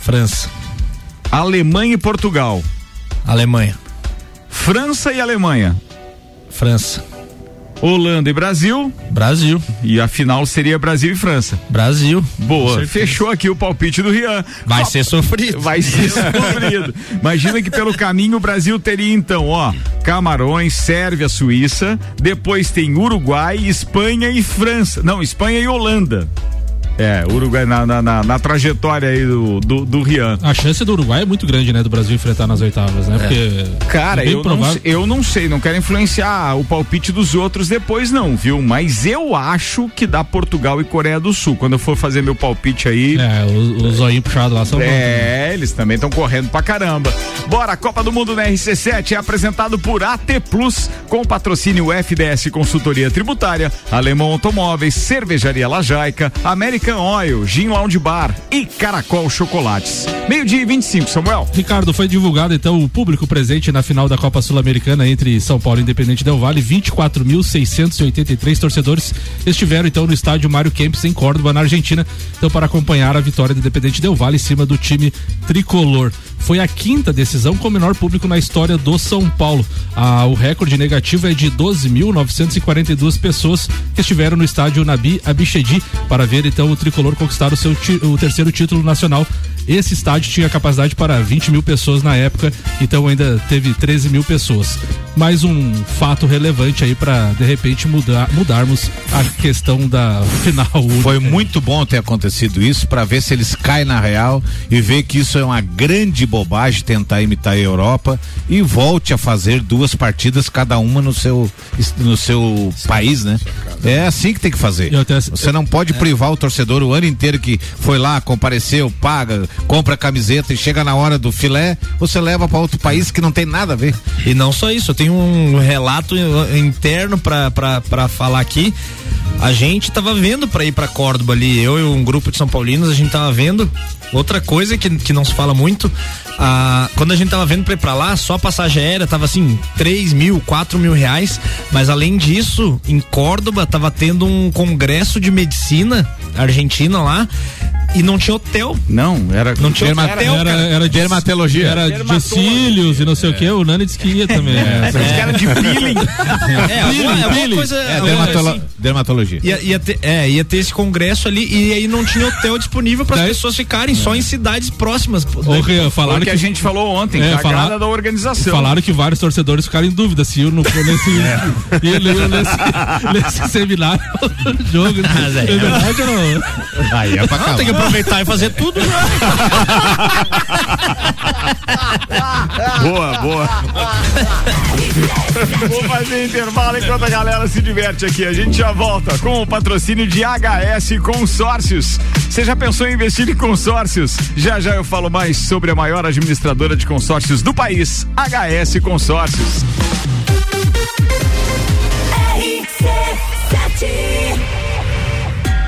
França. Alemanha e Portugal. Alemanha. França e Alemanha. França. Holanda e Brasil. Brasil. E a final seria Brasil e França. Brasil. Boa. Fechou aqui o palpite do Rian. Vai ser sofrido. Vai ser sofrido. Imagina que pelo caminho o Brasil teria então, ó, Camarões, Sérvia, Suíça, depois tem Uruguai, Espanha e França. Não, Espanha e Holanda. É, Uruguai na, na, na- na trajetória aí do, do, do Rian. A chance do Uruguai é muito grande, né? Do Brasil enfrentar nas oitavas, né? Porque. Cara, é eu não, provável- sei- eu não sei, não quero influenciar o palpite dos outros depois, não, viu? Mas eu acho que dá Portugal e Coreia do Sul. Quando eu for fazer meu palpite aí. É, os o zoinho puxado lá são. bons, né? É, eles também estão correndo pra caramba. Bora, Copa do Mundo na RC7 é apresentado por AT Plus, com patrocínio FDS Consultoria Tributária, Alemão Automóveis, Cervejaria Lajaica, American Oil, Gin Lounge Bar e Caracol Chocolates. Meio-dia e 25, Samuel. Ricardo, foi divulgado então o público presente na final da Copa Sul-Americana entre São Paulo e Independente Del Vale. 24.683 torcedores estiveram então no estádio Mário Kempis em Córdoba, na Argentina, então para acompanhar a vitória do Independente Del Vale em cima do time tricolor. Foi a quinta decisão com o menor público na história do São Paulo. Ah, o recorde negativo é de 12.942 pessoas que estiveram no estádio Nabi Abichedi para ver então o tricolor conquistar o seu o terceiro título nacional. Esse estádio tinha capacidade para 20 mil pessoas na época, então ainda teve 13 mil pessoas. Mais um fato relevante aí para de repente mudar, mudarmos a questão da final. Foi muito bom ter acontecido isso para ver se eles caem na real e ver que isso é uma grande bobagem tentar imitar a Europa e volte a fazer duas partidas cada uma no seu no seu país, né? É assim que tem que fazer. Você não pode privar o torcedor o ano inteiro que foi lá, compareceu, paga, compra a camiseta e chega na hora do filé, você leva para outro país que não tem nada a ver. E não só isso, eu tenho um relato interno pra falar aqui. A gente tava vendo pra ir pra Córdoba ali, eu e um grupo de São Paulinos, a gente tava vendo. Outra coisa que, que não se fala muito, ah, quando a gente tava vendo pra ir pra lá, só a passagem aérea tava assim, 3 mil, 4 mil reais. Mas além disso, em Córdoba tava tendo um congresso de medicina argentina lá e não tinha hotel. Não, era. Não tinha Derma- hotel. Era, era de Dermatologia. Era de cílios e não sei o que. O Nani disse que ia também. É, Os caras de peeling. É, alguma, alguma Billy. coisa. É, dermatolo- assim. dermatologia. Ia, ia ter, é, ia ter esse congresso ali e aí não tinha hotel disponível para as Daí- pessoas ficarem só em cidades próximas. pô. Ô, Rian, Foi falaram o que que, a gente falou ontem, É, cagada falar- da organização. falaram que vários torcedores ficaram em dúvida se iam no, nesse, iam, iam nesse, nesse seminário jogo. Mas aí, é verdade ou não? Aí é pra Não, tem que aproveitar e fazer tudo. né? Boa, boa. Vou fazer intervalo enquanto a galera se diverte aqui. A gente já volta com o patrocínio de HS Consórcios. Você já pensou em investir em consórcios? Já já eu falo mais sobre a maior administradora de consórcios do país, HS Consórcios.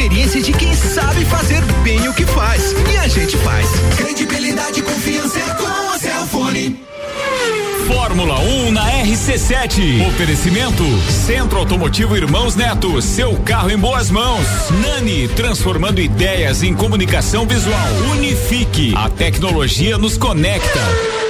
experiência de quem sabe fazer bem o que faz. E a gente faz. Credibilidade e confiança é com a Cellfone. Fórmula 1 na RC7. Oferecimento Centro Automotivo Irmãos Neto. Seu carro em boas mãos. Nani, transformando ideias em comunicação visual. Unifique. A tecnologia nos conecta.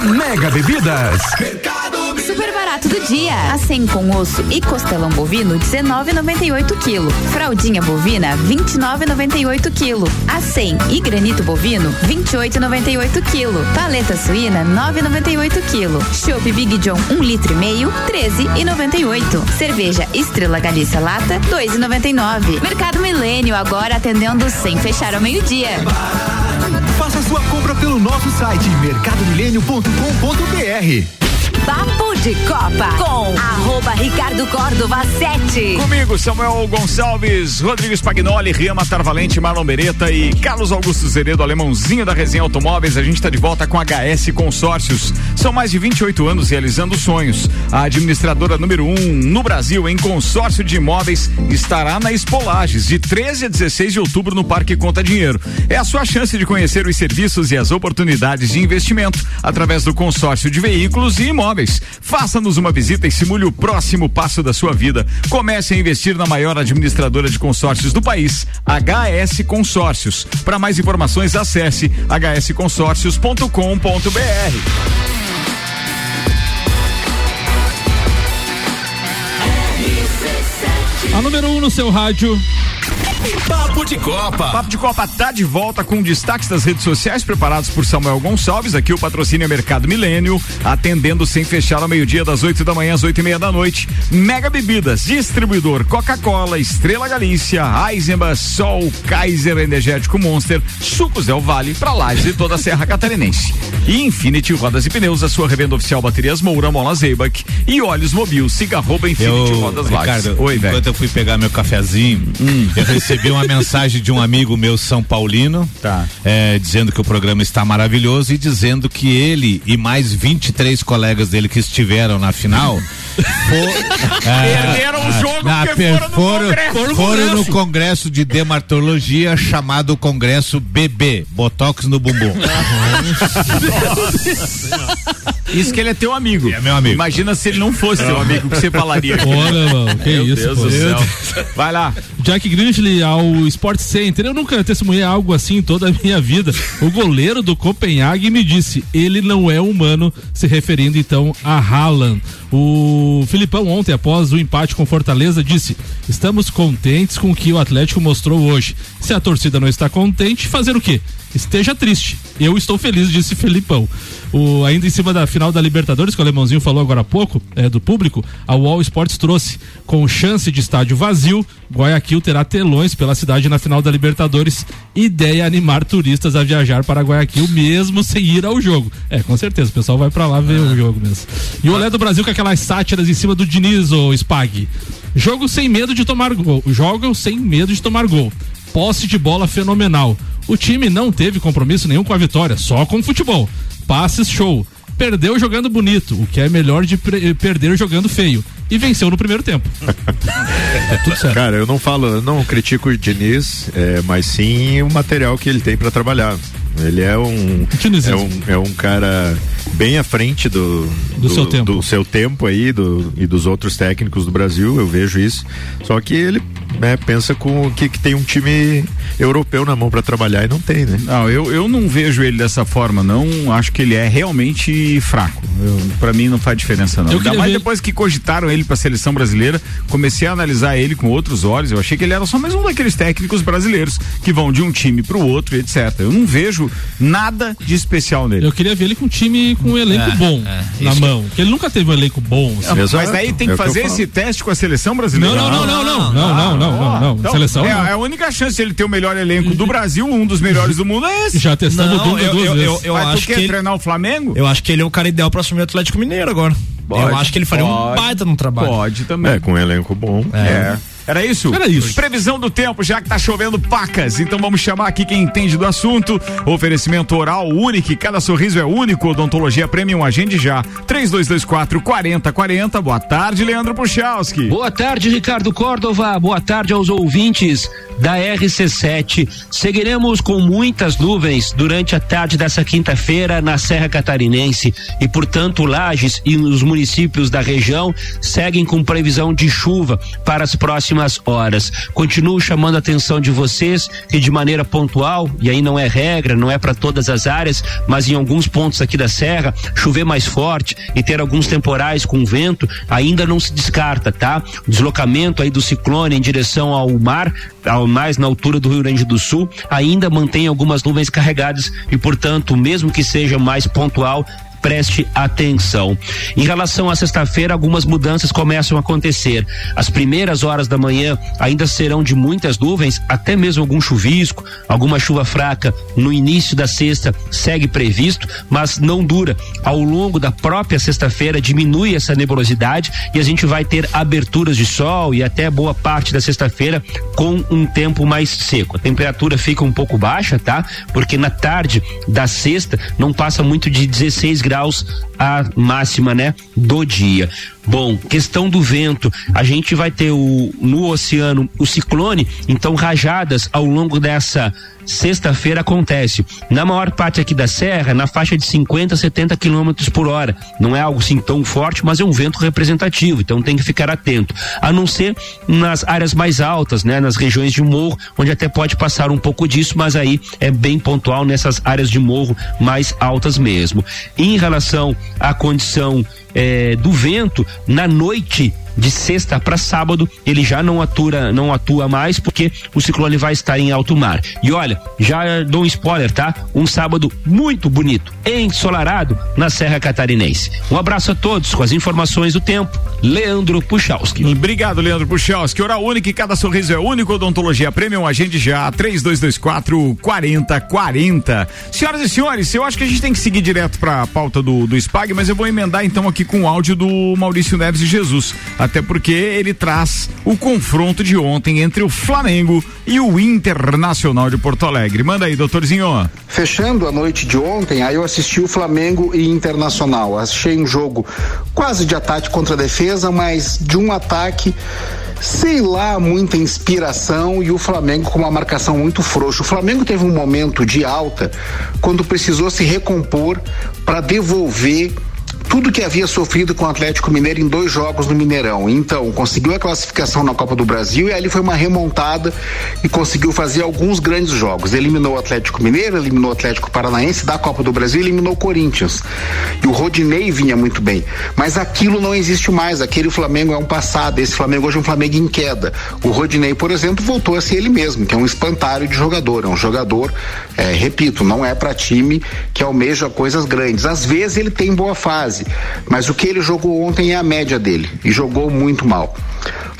Mega Bebidas. Super barato do dia. Assim com osso e costelão bovino 19,98 kg. Fraldinha bovina 29,98 kg. Acém e granito bovino 28,98 kg. Paleta suína 9,98 kg. Chopp Big John 1 um litro e meio 13,98. Cerveja Estrela Galícia lata 2,99. Mercado Milênio agora atendendo sem fechar ao meio-dia. Compra pelo nosso site mercadomilênio.com.br. Papo de Copa com arroba Ricardo Córdova 7. Comigo, Samuel Gonçalves, Rodrigo Spagnoli, Riama Tarvalente, Marlon Beretta e Carlos Augusto Zeredo, alemãozinho da Resenha Automóveis. A gente está de volta com HS Consórcios. São mais de 28 anos realizando sonhos. A administradora número 1 um no Brasil em consórcio de imóveis estará na Espolages de 13 a 16 de outubro no Parque Conta Dinheiro. É a sua chance de conhecer os serviços e as oportunidades de investimento através do consórcio de veículos e imóveis. Faça-nos uma visita e simule o próximo passo da sua vida. Comece a investir na maior administradora de consórcios do país, HS Consórcios. Para mais informações, acesse hsconsórcios.com.br. A número 1 um no seu rádio. Papo de Copa. Papo de Copa tá de volta com destaques das redes sociais preparados por Samuel Gonçalves. Aqui o patrocínio é Mercado Milênio, atendendo sem fechar ao meio-dia, das 8 da manhã às 8 e meia da noite. Mega Bebidas, distribuidor Coca-Cola, Estrela Galícia, Eisenbahn, Sol, Kaiser Energético Monster, Sucos Del Vale, pra Lages e toda a Serra Catarinense. E Infinity Rodas e Pneus, a sua revenda oficial Baterias Moura, Mola Zeibach e Óleos Mobil, siga arroba Infinity Eu, Rodas Lages. Ricardo, Oi, velho. enquanto eu fui pegar meu cafezinho, eu recebi uma mensagem de um amigo meu São Paulino, Tá. é, dizendo que o programa está maravilhoso e dizendo que ele e mais 23 colegas dele que estiveram na final for- é, Perderam o jogo na- porque foram no foram, congresso. foram no congresso de dermatologia chamado Congresso BB, Botox no bumbum. Isso que ele é teu amigo. É meu amigo. Imagina se ele não fosse teu amigo, o que você falaria? Olha, mano, que Meu isso, Deus pô. do céu. Vai lá. Jack Grinchley ao Sport Center. Eu nunca testemunhei algo assim em toda a minha vida. O goleiro do Copenhague me disse: ele não é humano, se referindo então a Haaland. O Filipão, ontem, após o empate com Fortaleza, disse: estamos contentes com o que o Atlético mostrou hoje. Se a torcida não está contente, fazer o quê? Esteja triste. Eu estou feliz, disse Felipão. O, ainda em cima da final da Libertadores, que o Alemãozinho falou agora há pouco, é, do público, a Wall Sports trouxe. Com chance de estádio vazio, Guayaquil terá telões pela cidade na final da Libertadores. Ideia animar turistas a viajar para Guayaquil mesmo sem ir ao jogo. É, com certeza, o pessoal vai para lá ver o jogo mesmo. E o Olé do Brasil com aquelas sátiras em cima do Diniz, ou Spag. Jogo sem medo de tomar gol. Jogam sem medo de tomar gol. Posse de bola fenomenal. O time não teve compromisso nenhum com a vitória, só com o futebol. Passes show. Perdeu jogando bonito, o que é melhor de pre- perder jogando feio. E venceu no primeiro tempo. é tudo certo. Cara, eu não falo, eu não critico o Diniz, é, mas sim o material que ele tem pra trabalhar. Ele é um, é um é um cara bem à frente do, Do seu tempo. do seu tempo aí do, e dos outros técnicos do Brasil, eu vejo isso. Só que ele né, pensa com que, que tem um time europeu na mão pra trabalhar e não tem, né? Não, eu, eu não vejo ele dessa forma, não. Acho que ele é realmente fraco. Pra mim não faz diferença, não. Eu Ainda mais ver- depois que cogitaram ele pra seleção brasileira, comecei a analisar ele com outros olhos. Eu achei que ele era só mais um daqueles técnicos brasileiros que vão de um time pro outro, e etc. Eu não vejo nada de especial nele. Eu queria ver ele com um time com um elenco É, bom é, na mão. Porque ele nunca teve um elenco bom. assim. Mas daí tem que fazer esse teste com a seleção brasileira. Não, não, não, não, não, não, não, não, não, não. Então, Seleção é, não. é a única chance de ele ter o melhor elenco do Brasil, um dos melhores do mundo é esse. Já testamos Não, eu, eu, eu, eu Mas tu acho quer que ele, treinar o Flamengo? eu acho que ele é o cara ideal para assumir o Atlético Mineiro agora. Pode, eu acho que ele faria um pode, baita no trabalho. Pode também. É, com um elenco bom. É. Era isso? Era isso. Previsão do tempo, já que tá chovendo pacas. Então vamos chamar aqui quem entende do assunto. Oferecimento oral único, cada sorriso é único. Odontologia Premium, agende já. 3224 4040. Boa tarde, Leandro Puchalski. Boa tarde, Ricardo Córdova. Boa tarde aos ouvintes da RC7. Seguiremos com muitas nuvens durante a tarde dessa quinta-feira na Serra Catarinense e, portanto, Lages e os municípios da região seguem com previsão de chuva para as próximas horas. Continuo chamando a atenção de vocês que, de maneira pontual, e aí não é regra, não é para todas as áreas, mas em alguns pontos aqui da Serra, chover mais forte e ter alguns temporais com vento ainda não se descarta, tá? O deslocamento aí do ciclone em direção ao mar, ao mais na altura do Rio Grande do Sul, ainda mantém algumas nuvens carregadas e, portanto, mesmo que seja mais pontual, preste atenção. Em relação à sexta-feira, algumas mudanças começam a acontecer. As primeiras horas da manhã ainda serão de muitas nuvens, até mesmo algum chuvisco, alguma chuva fraca no início da sexta segue previsto, mas não dura. Ao longo da própria sexta-feira diminui essa nebulosidade e a gente vai ter aberturas de sol e até boa parte da sexta-feira com um tempo mais seco. A temperatura fica um pouco baixa, tá? Porque na tarde da sexta não passa muito de 16 graus a máxima, né, do dia. Bom, questão do vento, a gente vai ter o no oceano o ciclone, então rajadas ao longo dessa sexta-feira acontece. Na maior parte aqui da serra, na faixa de 50 a 70 quilômetros por hora. Não é algo assim tão forte, mas é um vento representativo, então tem que ficar atento. A não ser nas áreas mais altas, né, nas regiões de morro, onde até pode passar um pouco disso, mas aí é bem pontual nessas áreas de morro mais altas mesmo. Em relação à condição eh, do vento, na noite de sexta para sábado ele já não atua, não atua mais porque o ciclone vai estar em alto mar. E olha, já dou um spoiler, tá? Um sábado muito bonito, ensolarado na Serra Catarinense. Um abraço a todos com as informações do tempo. Leandro Puchalski. Obrigado, Leandro Puchalski. Hora única e cada sorriso é único. Odontologia Premium, agende já. 3224 4040. Senhoras e senhores, eu acho que a gente tem que seguir direto para a pauta do, do SPAG, mas eu vou emendar então aqui com o áudio do Maurício Neves e Jesus. Até porque ele traz o confronto de ontem entre o Flamengo e o Internacional de Porto Alegre. Manda aí, doutorzinho. Fechando a noite de ontem, aí eu assisti o Flamengo e Internacional. Achei um jogo quase de ataque contra defesa, mas de um ataque sei lá, muita inspiração e o Flamengo com uma marcação muito frouxa. O Flamengo teve um momento de alta quando precisou se recompor para devolver tudo que havia sofrido com o Atlético Mineiro em dois jogos no Mineirão. Então, conseguiu a classificação na Copa do Brasil e ali foi uma remontada e conseguiu fazer alguns grandes jogos. Eliminou o Atlético Mineiro, eliminou o Atlético Paranaense da Copa do Brasil, eliminou o Corinthians. E o Rodinei vinha muito bem. Mas aquilo não existe mais. Aquele Flamengo é um passado. Esse Flamengo hoje é um Flamengo em queda. O Rodinei, por exemplo, voltou a ser ele mesmo, que é um espantalho de jogador. É um jogador, é, repito, não é para time que almeja coisas grandes. Às vezes ele tem boa fase. Mas o que ele jogou ontem é a média dele e jogou muito mal.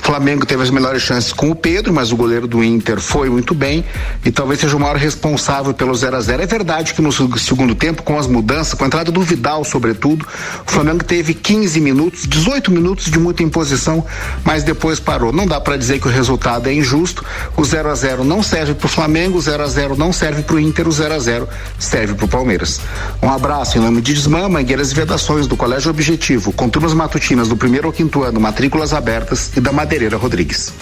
Flamengo teve as melhores chances com o Pedro, mas o goleiro do Inter foi muito bem e talvez seja o maior responsável pelo 0 a 0 É verdade que no segundo tempo, com as mudanças, com a entrada do Vidal, sobretudo, o Flamengo teve 15 minutos, 18 minutos de muita imposição, mas depois parou. Não dá para dizer que o resultado é injusto. O 0 a 0 não serve para o Flamengo, o 0 a 0 não serve para o Inter, o 0 a 0 serve para o Palmeiras. Um abraço em nome de Desmã, Mangueiras e Vedações do Colégio Objetivo, com turmas matutinas do primeiro ao quinto ano, matrículas abertas e da Madeireira Rodrigues.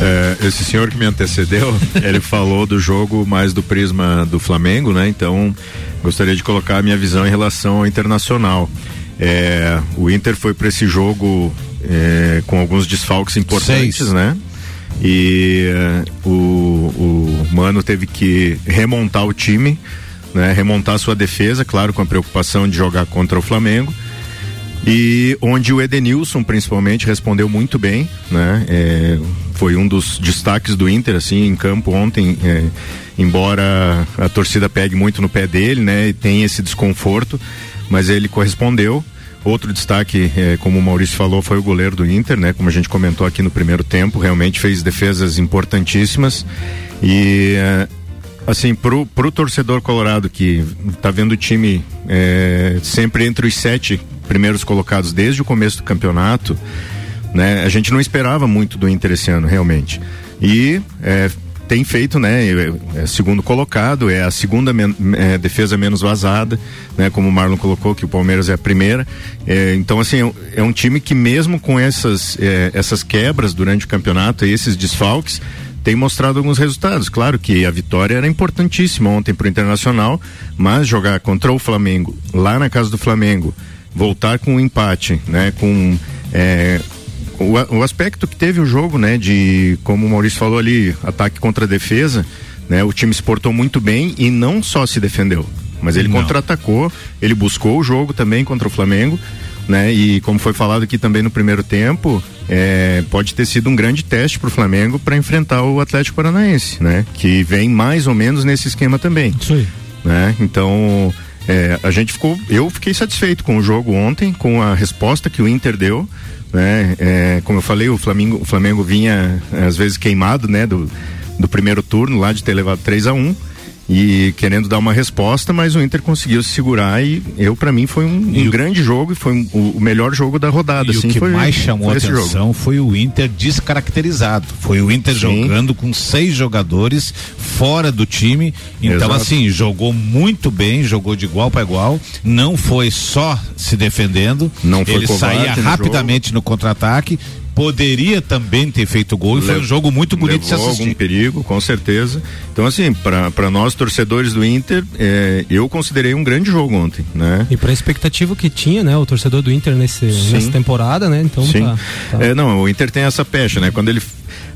É, esse senhor que me antecedeu, ele falou do jogo mais do prisma do Flamengo, né? Então, gostaria de colocar a minha visão em relação ao internacional. É, o Inter foi para esse jogo é, com alguns desfalques importantes, Seis. né? E é, o, o Mano teve que remontar o time, né? Remontar sua defesa, claro, com a preocupação de jogar contra o Flamengo e onde o Edenilson principalmente respondeu muito bem, né? É, foi um dos destaques do Inter assim em campo ontem, é, embora a torcida pegue muito no pé dele, né? E tem esse desconforto, mas ele correspondeu. Outro destaque, é, como o Maurício falou, foi o goleiro do Inter, né? Como a gente comentou aqui no primeiro tempo, realmente fez defesas importantíssimas e é, assim, pro, pro torcedor colorado que tá vendo o time é, sempre entre os sete primeiros colocados desde o começo do campeonato, né? A gente não esperava muito do Inter esse ano, realmente. E é, tem feito, né? É, é segundo colocado, é a segunda men é, defesa menos vazada, né? Como o Marlon colocou, que o Palmeiras é a primeira. É, então, assim, é um time que mesmo com essas, é, essas quebras durante o campeonato e esses desfalques, tem mostrado alguns resultados. Claro que a vitória era importantíssima ontem para o Internacional, mas jogar contra o Flamengo, lá na casa do Flamengo, voltar com um empate, né? Com é, o, o, aspecto que teve o jogo, né? De como o Maurício falou ali, ataque contra defesa, né? O time se portou muito bem e não só se defendeu, mas ele contra-atacou, ele buscou o jogo também contra o Flamengo, né? E como foi falado aqui também no primeiro tempo, é, pode ter sido um grande teste para o Flamengo para enfrentar o Atlético Paranaense, né? Que vem mais ou menos nesse esquema também. Isso aí. Né? Então é, a gente ficou, eu fiquei satisfeito com o jogo ontem, com a resposta que o Inter deu, né? É, como eu falei, o Flamengo, o Flamengo vinha às vezes queimado, né? Do, do primeiro turno lá de ter levado 3 a 1 e querendo dar uma resposta, mas o Inter conseguiu se segurar e eu para mim foi um, um grande jogo e foi um, o, melhor jogo da rodada. E assim, o que foi, mais chamou a atenção foi o Inter descaracterizado. Foi o Inter Sim. jogando com seis jogadores fora do time. Então Exato. assim jogou muito bem, jogou de igual para igual. Não foi só se defendendo. Não foi Ele saía rapidamente no contra-ataque poderia também ter feito gol e foi um jogo muito bonito de se assistir. algum perigo, com certeza. Então, assim, para nós torcedores do Inter, é, eu considerei um grande jogo ontem, né? E para a expectativa que tinha, né, o torcedor do Inter nesse, nessa temporada, né? Então, Sim. Tá, tá. É, não, o Inter tem essa pecha, né? Quando ele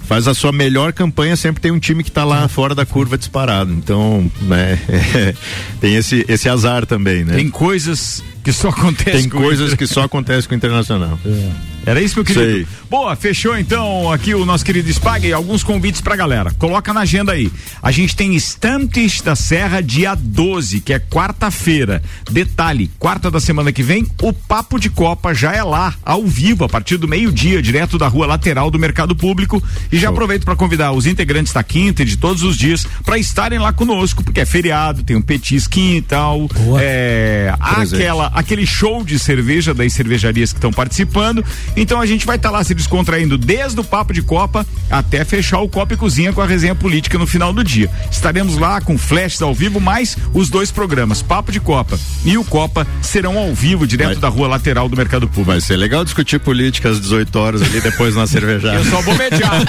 faz a sua melhor campanha, sempre tem um time que está lá fora da curva disparado. Então, né, é, tem esse, esse azar também, né? Tem coisas que só acontecem Tem coisas que só acontecem com o Internacional. É. Era isso, meu querido? Sei. Boa, fechou então aqui o nosso querido Spag. Alguns convites pra galera. Coloca na agenda aí. A gente tem Estantes da Serra dia 12, que é quarta-feira. Detalhe: quarta da semana que vem, o Papo de Copa já é lá, ao vivo, a partir do meio-dia, direto da rua lateral do Mercado Público. E já aproveito para convidar os integrantes da quinta e de todos os dias para estarem lá conosco, porque é feriado, tem um petisquinho e tal. Boa. É, aquela, aquele show de cerveja das cervejarias que estão participando então a gente vai estar tá lá se descontraindo desde o papo de Copa até fechar o Copa e Cozinha com a resenha política no final do dia. Estaremos lá com flashes ao vivo, mais os dois programas, Papo de Copa e o Copa, serão ao vivo, direto vai. da rua lateral do Mercado Público. Vai ser legal discutir política às 18 horas ali depois na cervejada. Eu só vou mediar.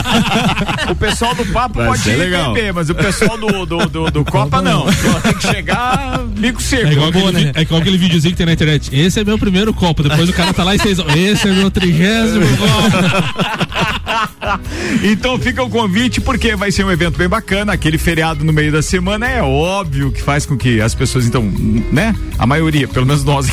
o pessoal do Papo vai pode ir legal. beber, mas o pessoal do, do, do, do Copa não. Tem que chegar bico seco. É igual, aquele, né? é igual aquele videozinho que tem na internet. Esse é meu primeiro copo, depois o cara tá lá e vocês. Esse é meu trigésimo então fica o convite, porque vai ser um evento bem bacana. Aquele feriado no meio da semana é óbvio que faz com que as pessoas, então, né? A maioria, pelo menos nós,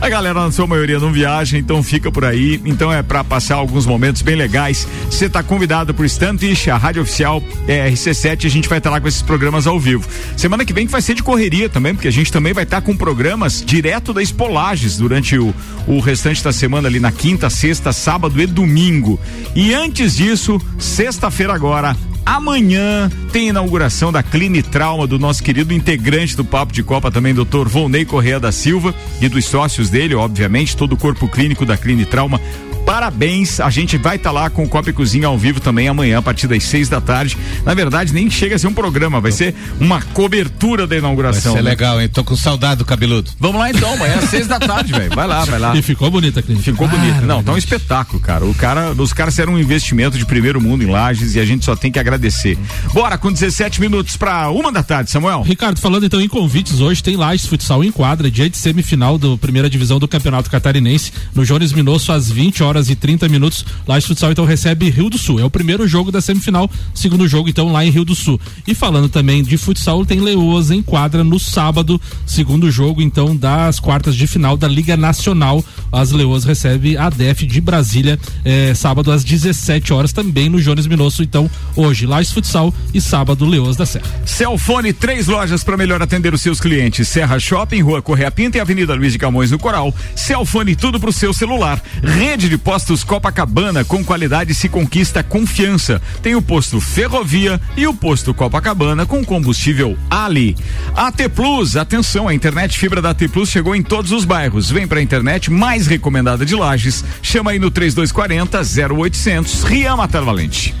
a galera na sua maioria não viaja, então fica por aí. Então é para passar alguns momentos bem legais. Você tá convidado por Stantish, a rádio oficial é, RC7. A gente vai estar lá com esses programas ao vivo. Semana que vem vai ser de correria também, porque a gente também vai estar com programas direto da Espolages durante o, o restante da semana ali na quinta, sexta, sábado e domingo. E antes disso, sexta-feira agora, Amanhã tem inauguração da Cline Trauma do nosso querido integrante do Papo de Copa também, doutor Volney Correa da Silva e dos sócios dele, obviamente, todo o corpo clínico da Cline Trauma parabéns. A gente vai estar tá lá com o Copa e Cozinha ao vivo também amanhã, a partir das seis da tarde. Na verdade, nem chega a ser um programa, vai ser uma cobertura da inauguração. Vai ser né? legal, hein? Tô com saudade do cabeludo. Vamos lá então, amanhã às seis da tarde, velho. Vai lá, vai lá. E ficou bonita a clínica. Ficou bonito. Não, tá um espetáculo, cara. O cara, os caras eram um investimento de primeiro mundo em Lages e a gente só tem que agradecer. Bora com 17 minutos para uma da tarde, Samuel. Ricardo, falando então em convites, hoje tem Lages Futsal em quadra, dia de semifinal do primeira divisão do Campeonato Catarinense, no Jones Minosso às 20 horas e 30 minutos. Lages Futsal então recebe Rio do Sul. É o primeiro jogo da semifinal, segundo jogo então lá em Rio do Sul. E falando também de futsal, tem Leoas em quadra no sábado, segundo jogo então das quartas de final da Liga Nacional. As Leoas recebe a DEF de Brasília, eh, sábado às 17 horas também no Jones Minosso. Então, hoje Lages Futsal e sábado Leoas da Serra. Celfone, três lojas para melhor atender os seus clientes. Serra Shopping, Rua Correia Pinta e Avenida Luiz de Camões no Coral. Celfone, tudo pro seu celular. Rede de postos Copacabana, com qualidade se conquista confiança. Tem o posto Ferrovia e o posto Copacabana com combustível Ali. AT Plus, atenção, a internet fibra da AT Plus chegou em todos os bairros. Vem pra internet mais recomendada de Lages. Chama aí no 3240 0800. Riama Matar Valente.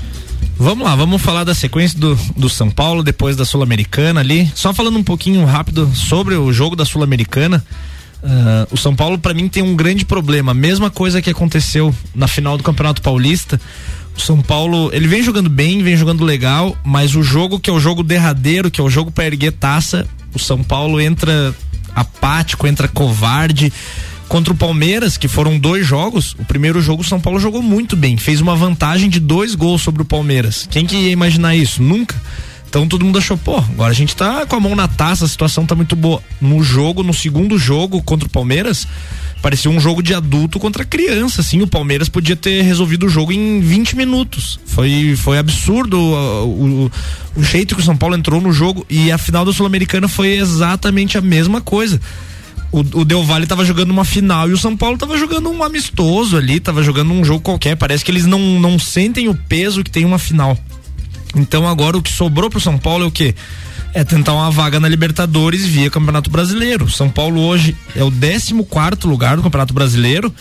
Vamos lá, vamos falar da sequência do, do São Paulo, depois da Sul-Americana ali. Só falando um pouquinho rápido sobre o jogo da Sul-Americana. Uh, o São Paulo, para mim, tem um grande problema. Mesma coisa que aconteceu na final do Campeonato Paulista. O São Paulo, ele vem jogando bem, vem jogando legal, mas o jogo que é o jogo derradeiro, que é o jogo para erguer taça, o São Paulo entra apático, entra covarde. Contra o Palmeiras, que foram dois jogos, o primeiro jogo o São Paulo jogou muito bem, fez uma vantagem de dois gols sobre o Palmeiras. Quem que ia imaginar isso? Nunca. Então todo mundo achou, pô, agora a gente tá com a mão na taça, a situação tá muito boa. No jogo, no segundo jogo contra o Palmeiras, parecia um jogo de adulto contra criança, assim, o Palmeiras podia ter resolvido o jogo em 20 minutos. Foi, foi absurdo o, o, o jeito que o São Paulo entrou no jogo e a final da Sul-Americana foi exatamente a mesma coisa o, o Del Valle tava jogando uma final e o São Paulo tava jogando um amistoso ali, tava jogando um jogo qualquer. Parece que eles não, não sentem o peso que tem uma final. Então agora o que sobrou pro São Paulo é o quê? É tentar uma vaga na Libertadores via Campeonato Brasileiro. São Paulo hoje é o 14 quarto lugar do Campeonato Brasileiro.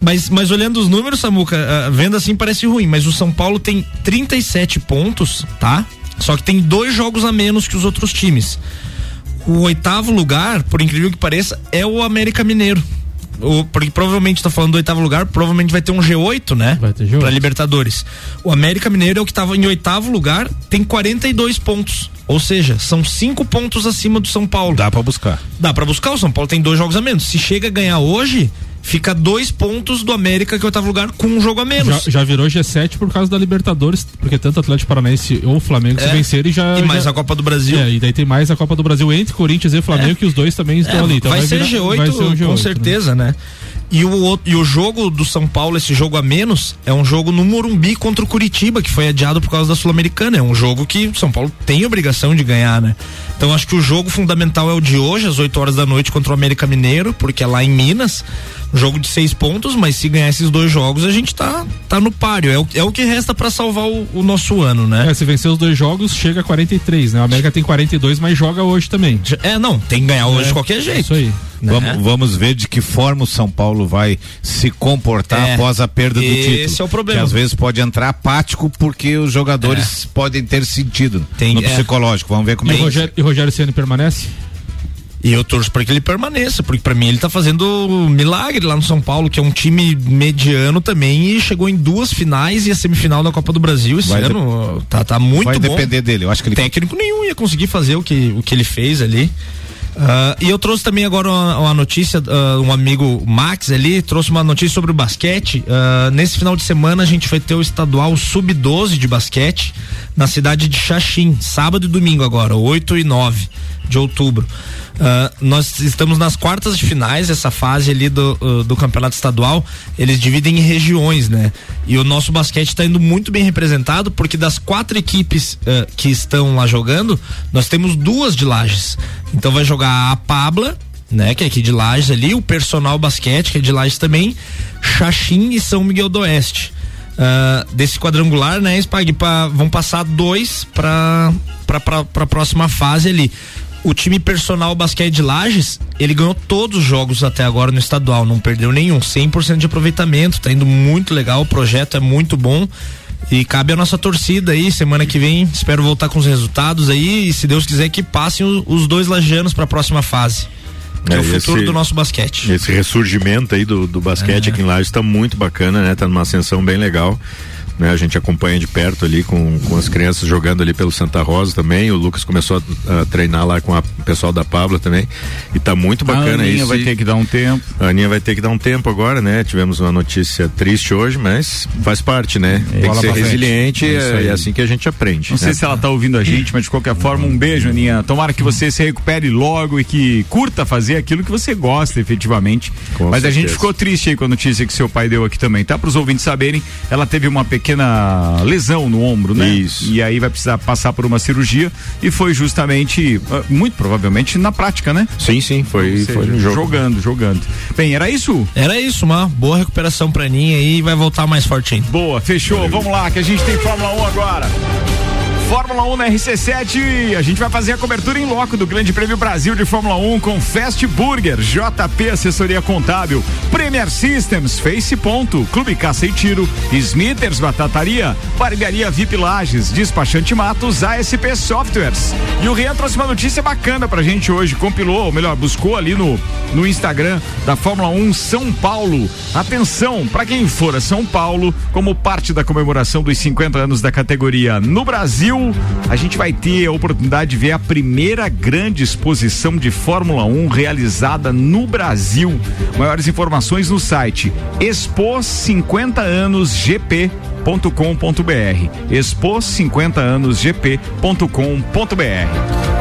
Mas, mas olhando os números, Samuca, uh, vendo assim parece ruim, mas o São Paulo tem 37 pontos, tá? Só que tem dois jogos a menos que os outros times. O oitavo lugar, por incrível que pareça, é o América Mineiro. O, porque provavelmente está falando do oitavo lugar, provavelmente vai ter um G8, né? Vai ter G8. Pra Libertadores. O América Mineiro é o que estava em oitavo lugar, tem 42 pontos. Ou seja, são cinco pontos acima do São Paulo. Dá para buscar. Dá para buscar, o São Paulo tem dois jogos a menos. Se chega a ganhar hoje, fica dois pontos do América, que é o oitavo lugar, com um jogo a menos. Já, já virou G7 por causa da Libertadores, porque tanto Atlético Paranaense ou Flamengo É. se vencerem já. E mais já- a Copa do Brasil. É, e daí tem mais a Copa do Brasil entre Corinthians e Flamengo, É. que os dois também estão É, ali. Então vai, ser virar- G8, vai ser um G8, com né? certeza, né? E o, e o jogo do São Paulo, esse jogo a menos, é um jogo no Morumbi contra o Curitiba, que foi adiado por causa da Sul-Americana. É um jogo que o São Paulo tem obrigação de ganhar, né? Então acho que o jogo fundamental é o de hoje, às 8 horas da noite, contra o América Mineiro, porque é lá em Minas. Jogo de seis pontos, mas se ganhar esses dois jogos, a gente tá, tá no páreo. É o, é o que resta pra salvar o, o nosso ano, né? É, se vencer os dois jogos, chega a 43, né? O América tem 42, mas joga hoje também. É, não, tem que ganhar hoje É, de qualquer jeito. Isso aí. Né? Vamos, vamos ver de que forma o São Paulo vai se comportar É, após a perda do esse título. é o problema. Que às vezes pode entrar apático porque os jogadores podem ter sentido Tem- no é. psicológico. Vamos ver como E é. Rogério, e Rogério Ceni permanece? E eu torço para que ele permaneça, porque para mim ele tá fazendo milagre lá no São Paulo, que é um time mediano também e chegou em duas finais e a semifinal da Copa do Brasil esse Vai de- ano. Tá, tá muito vai bom. depender dele. Eu acho que ele Técnico nenhum ia conseguir fazer o que, o que ele fez ali. Ah, e eu trouxe também agora uma, uma notícia, ah, um amigo Max ali trouxe uma notícia sobre o basquete. Ah, nesse final de semana a gente vai ter o estadual sub-12 de basquete na cidade de Xaxim, sábado e domingo agora, 8 e 9 de outubro. Ah, nós estamos nas quartas de finais, essa fase ali do, uh, do campeonato estadual, eles dividem em regiões, né? E o nosso basquete está indo muito bem representado, porque das quatro equipes ah, que estão lá jogando, nós temos duas de Lages. Então vai jogar a Pabla, né? Que é aqui de Lages ali, o Personal Basquete, que é de Lages também, Xaxim e São Miguel do Oeste. Desse quadrangular, né, Spag, pra, vão passar dois para para próxima fase ali. O time personal basquete de Lages, ele ganhou todos os jogos até agora no estadual, não perdeu nenhum, 100% de aproveitamento, tá indo muito legal, o projeto é muito bom. E cabe a nossa torcida aí, semana que vem, espero voltar com os resultados aí e se Deus quiser que passem o- os dois lajanos para a próxima fase. Que é, o esse- futuro do nosso basquete. Esse ressurgimento aí do, do basquete aqui em Lages está muito bacana, né? Tá numa ascensão bem legal. Né? A gente acompanha de perto ali com, com as crianças jogando ali pelo Santa Rosa também. O Lucas começou a, a treinar lá com a- o pessoal da Pablo também. E tá muito bacana a Aninha isso. vai e- ter que dar um tempo. A Aninha vai ter que dar um tempo agora, né? Tivemos uma notícia triste hoje, mas faz parte, né? Tem que ser resiliente É e isso é, é assim que a gente aprende. Não sei né? se ela tá ouvindo a gente, mas de qualquer forma, um beijo, Aninha. Tomara que você se recupere logo e que curta fazer aquilo que você gosta, efetivamente. Com mas a gente certeza. ficou triste aí com a notícia que seu pai deu aqui também, tá? Para os ouvintes saberem, ela teve uma pequena lesão no ombro, né? Isso. E aí vai precisar passar por uma cirurgia e foi justamente, ah, muito provavelmente, na prática, né? Sim, sim, foi, seja, foi no jogo. Jogando, jogando. Bem, era isso? Era isso, uma boa recuperação pra Aninha e vai voltar mais forte ainda. Boa, fechou. Vamos lá, que a gente tem Fórmula 1 agora. Fórmula 1 na RC7, a gente vai fazer a cobertura em loco do Grande Prêmio Brasil de Fórmula 1 com Fast Burger, JP Assessoria Contábil, Premier Systems, Face Ponto, Clube Caça e Tiro, Smithers Batataria, Barbearia VIP Lages, Despachante Matos, ASP Softwares. E o Rian trouxe uma notícia bacana pra gente hoje, compilou, ou melhor, buscou ali no, no Instagram da Fórmula 1 São Paulo. Atenção, para quem for a São Paulo, como parte da comemoração dos 50 anos da categoria no Brasil, a gente vai ter a oportunidade de ver a primeira grande exposição de Fórmula 1 realizada no Brasil. Maiores informações no site Expo 50 anos GP expo50anosgp.com.br expo 50 anos gp.com.br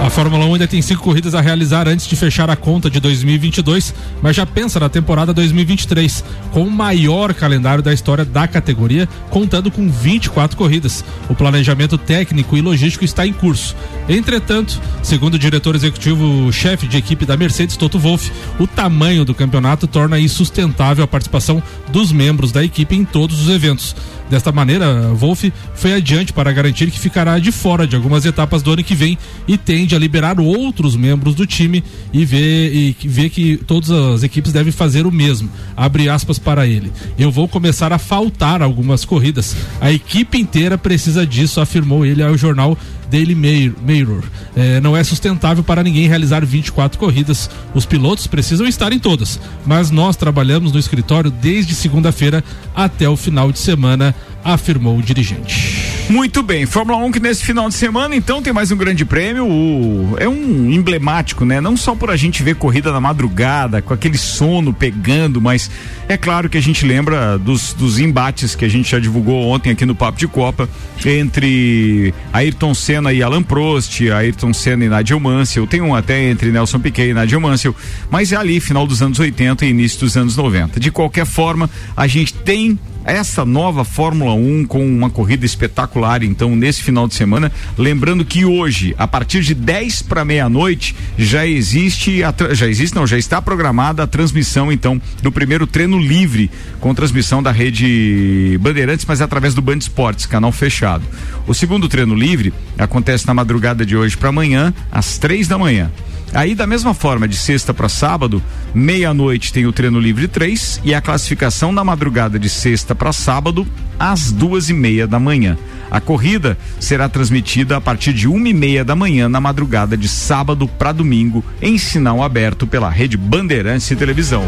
A Fórmula 1 ainda tem cinco corridas a realizar antes de fechar a conta de 2022, mas já pensa na temporada 2023, com o maior calendário da história da categoria, contando com 24 corridas. O planejamento técnico e logístico está em curso. Entretanto, segundo o diretor executivo-chefe de equipe da Mercedes, Toto Wolff, o tamanho do campeonato torna insustentável a participação dos membros da equipe em todos os eventos. Desta maneira, Wolff foi adiante para garantir que ficará de fora de algumas etapas do ano que vem e tende a liberar outros membros do time e vê, e vê que todas as equipes devem fazer o mesmo. Abre aspas para ele. Eu vou começar a faltar algumas corridas. A equipe inteira precisa disso, afirmou ele ao jornal Daily Mirror. É, não é sustentável para ninguém realizar 24 corridas. Os pilotos precisam estar em todas, mas nós trabalhamos no escritório desde segunda-feira até o final de semana, afirmou o dirigente. Muito bem, Fórmula 1 que nesse final de semana então tem mais um grande prêmio, o- é um emblemático, né? Não só por a gente ver corrida na madrugada, com aquele sono pegando, mas é claro que a gente lembra dos, dos embates que a gente já divulgou ontem aqui no Papo de Copa, entre Ayrton Senna e Alan Prost, Ayrton Senna e Nigel Mansell, tem um até entre Nelson Piquet e Nigel Mansell, mas é ali final dos anos 80 e início dos anos 90. De qualquer forma, a gente tem essa nova Fórmula 1 com uma corrida espetacular, então, nesse final de semana. Lembrando que hoje, a partir de 10 para meia-noite, já existe, a já existe, não, já está programada a transmissão, então, do primeiro treino livre, com transmissão da rede Bandeirantes, mas através do Band Esportes, canal fechado. O segundo treino livre acontece na madrugada de hoje para amanhã, às três da manhã. Aí, da mesma forma, de sexta para sábado, meia-noite tem o treino livre 3 e a classificação na madrugada de sexta para sábado, às duas e meia da manhã. A corrida será transmitida a partir de uma e meia da manhã na madrugada de sábado para domingo, em sinal aberto pela rede Bandeirantes e Televisão.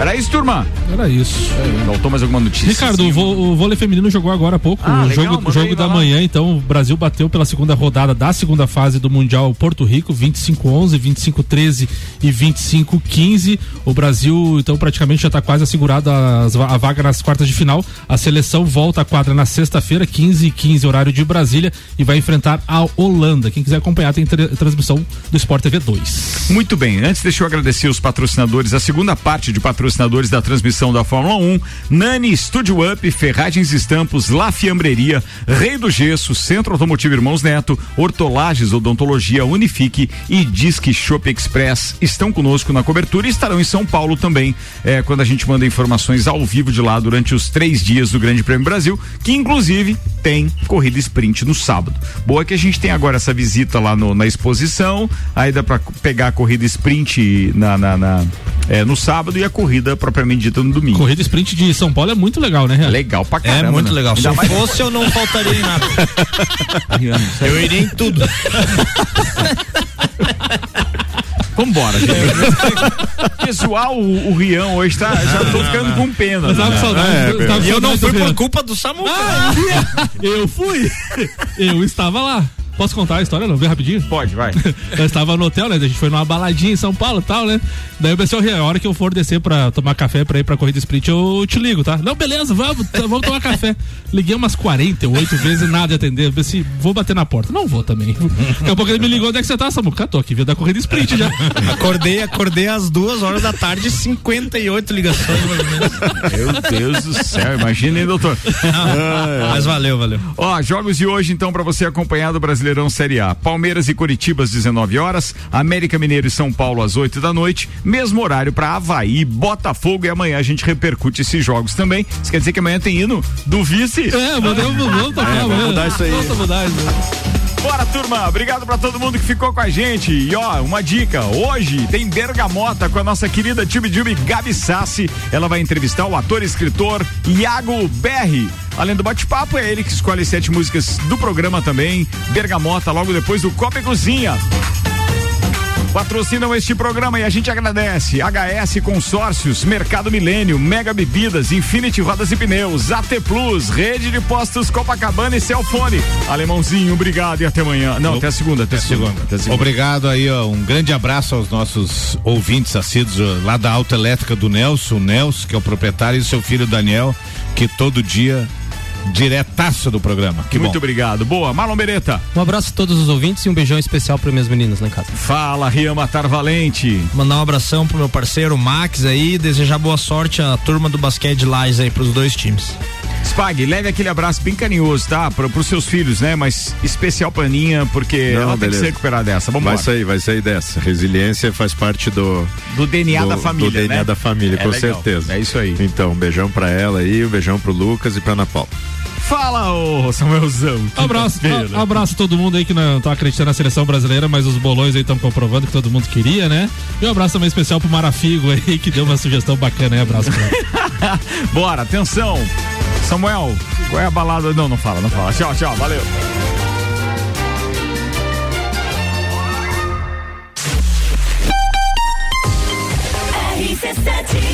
Era isso, turma? Era isso. Faltou mais alguma notícia? Ricardo, o, vo- o vôlei feminino jogou agora há pouco. Ah, o legal, jogo, jogo aí, da manhã, então, o Brasil bateu pela segunda rodada da segunda fase do Mundial Porto Rico, 25-11, 25-13 e 25-15. O Brasil, então, praticamente já está quase assegurado as va- a vaga nas quartas de final. A seleção volta à quadra na sexta-feira, 15 e 15, horário de Brasília, e vai enfrentar a Holanda. Quem quiser acompanhar, tem tra- transmissão do Sport TV 2. Muito bem, antes deixa eu agradecer os patrocinadores, a segunda parte de patrocinadores da transmissão da Fórmula 1, Nani Studio Up, Ferragens Estampos, La Fiambreria, Rei do Gesso, Centro Automotivo Irmãos Neto, Hortolagens Odontologia Unifique e Disque Shop Express estão conosco na cobertura e estarão em São Paulo também, é, quando a gente manda informações ao vivo de lá durante os três dias do Grande Prêmio Brasil, que inclusive tem corrida sprint no sábado. Boa que a gente tem agora essa visita lá no- na exposição, aí dá pra pegar a corrida sprint na, na- na- é, no sábado e a corrida propriamente dita no domingo. Corrida sprint de São Paulo é muito legal, né? Real? Legal pra caramba. É muito né? legal. Se mais- fosse, eu não faltaria em nada. eu iria em tudo. Vambora, gente. Porque zoar o, o Rião hoje tá, já tô ficando com pena. Eu tava né? com saudade, É, tava E eu não fui por Rian. culpa do Samuca. Eu fui! Eu estava lá. Posso contar a história, não? Bem rapidinho? Pode, vai. Eu estava no hotel, né? A gente foi numa baladinha em São Paulo e tal, né? Daí eu pensei, "Ô, a hora que eu for descer pra tomar café pra ir pra corrida sprint, eu te ligo, tá? Não, beleza, vamos, vamos tomar café. Liguei umas 48 vezes e nada de atender. Eu pensei, vou bater na porta. Não vou também. Daqui a pouco ele me ligou, onde é que você tá, Samuca? Tô aqui, vindo da corrida sprint já. Acordei, acordei às duas horas da tarde, 58 ligações, mais ou menos. Meu Deus do céu, imagina, hein, doutor? Mas valeu, valeu. Ó, jogos de hoje, então, pra você acompanhar do Brasileirão Série A. Palmeiras e Curitiba às 19 horas, América Mineiro e São Paulo às 8 da noite, mesmo horário pra Havaí, Botafogo e amanhã a gente repercute esses jogos também. Isso quer dizer que amanhã tem hino do vice? É, mandamos, vamos tocar É, vamos mudar isso aí. Vamos mudar isso aí. Bora, turma. Obrigado pra todo mundo que ficou com a gente. E ó, uma dica: hoje tem Bergamota com a nossa querida Tube Tube Gabi Sassi. Ela vai entrevistar o ator e escritor Iago Berri. Além do bate-papo, é ele que escolhe sete músicas do programa também. Bergamota, logo depois do Copa e Cozinha. Patrocinam este programa e a gente agradece. HS Consórcios, Mercado Milênio, Mega Bebidas, Infinity Rodas e Pneus, AT Plus, Rede de Postos Copacabana e Celfone. Alemãozinho, obrigado e até amanhã. Não, até a segunda, até a segunda. Até a segunda. Obrigado aí, ó, um grande abraço aos nossos ouvintes assíduos lá da autoelétrica do Nelson, o Nelson, que é o proprietário, e seu filho Daniel, que todo dia diretaço do programa. Que Muito bom. obrigado. Boa, Marlon Beretta. Um abraço a todos os ouvintes e um beijão especial para minhas meninas lá em casa. Fala, Rian Matar Valente. Mandar um abração pro meu parceiro Max aí, desejar boa sorte à turma do basquete Lages aí pros dois times. Spag, leve aquele abraço bem carinhoso, tá? Para os seus filhos, né? Mas especial pra Aninha, porque Não, ela tem que beleza. se recuperar dessa. Vamos vai embora. sair, vai sair dessa. Resiliência faz parte do Do DNA da família, Do DNA né? da família, É com legal. certeza. É isso aí. Então, um beijão pra ela aí, um beijão pro Lucas e pra Ana Paula. Fala, ô Samuelzão. Abraço, a, abraço a todo mundo aí que não tá acreditando na seleção brasileira, mas os bolões aí estão comprovando que todo mundo queria, né? E um abraço também especial pro Marafigo aí, que deu uma sugestão bacana aí. Abraço pra Bora, atenção. Samuel, qual é a balada? Não, não fala, não fala. Tchau, tchau, valeu. RC7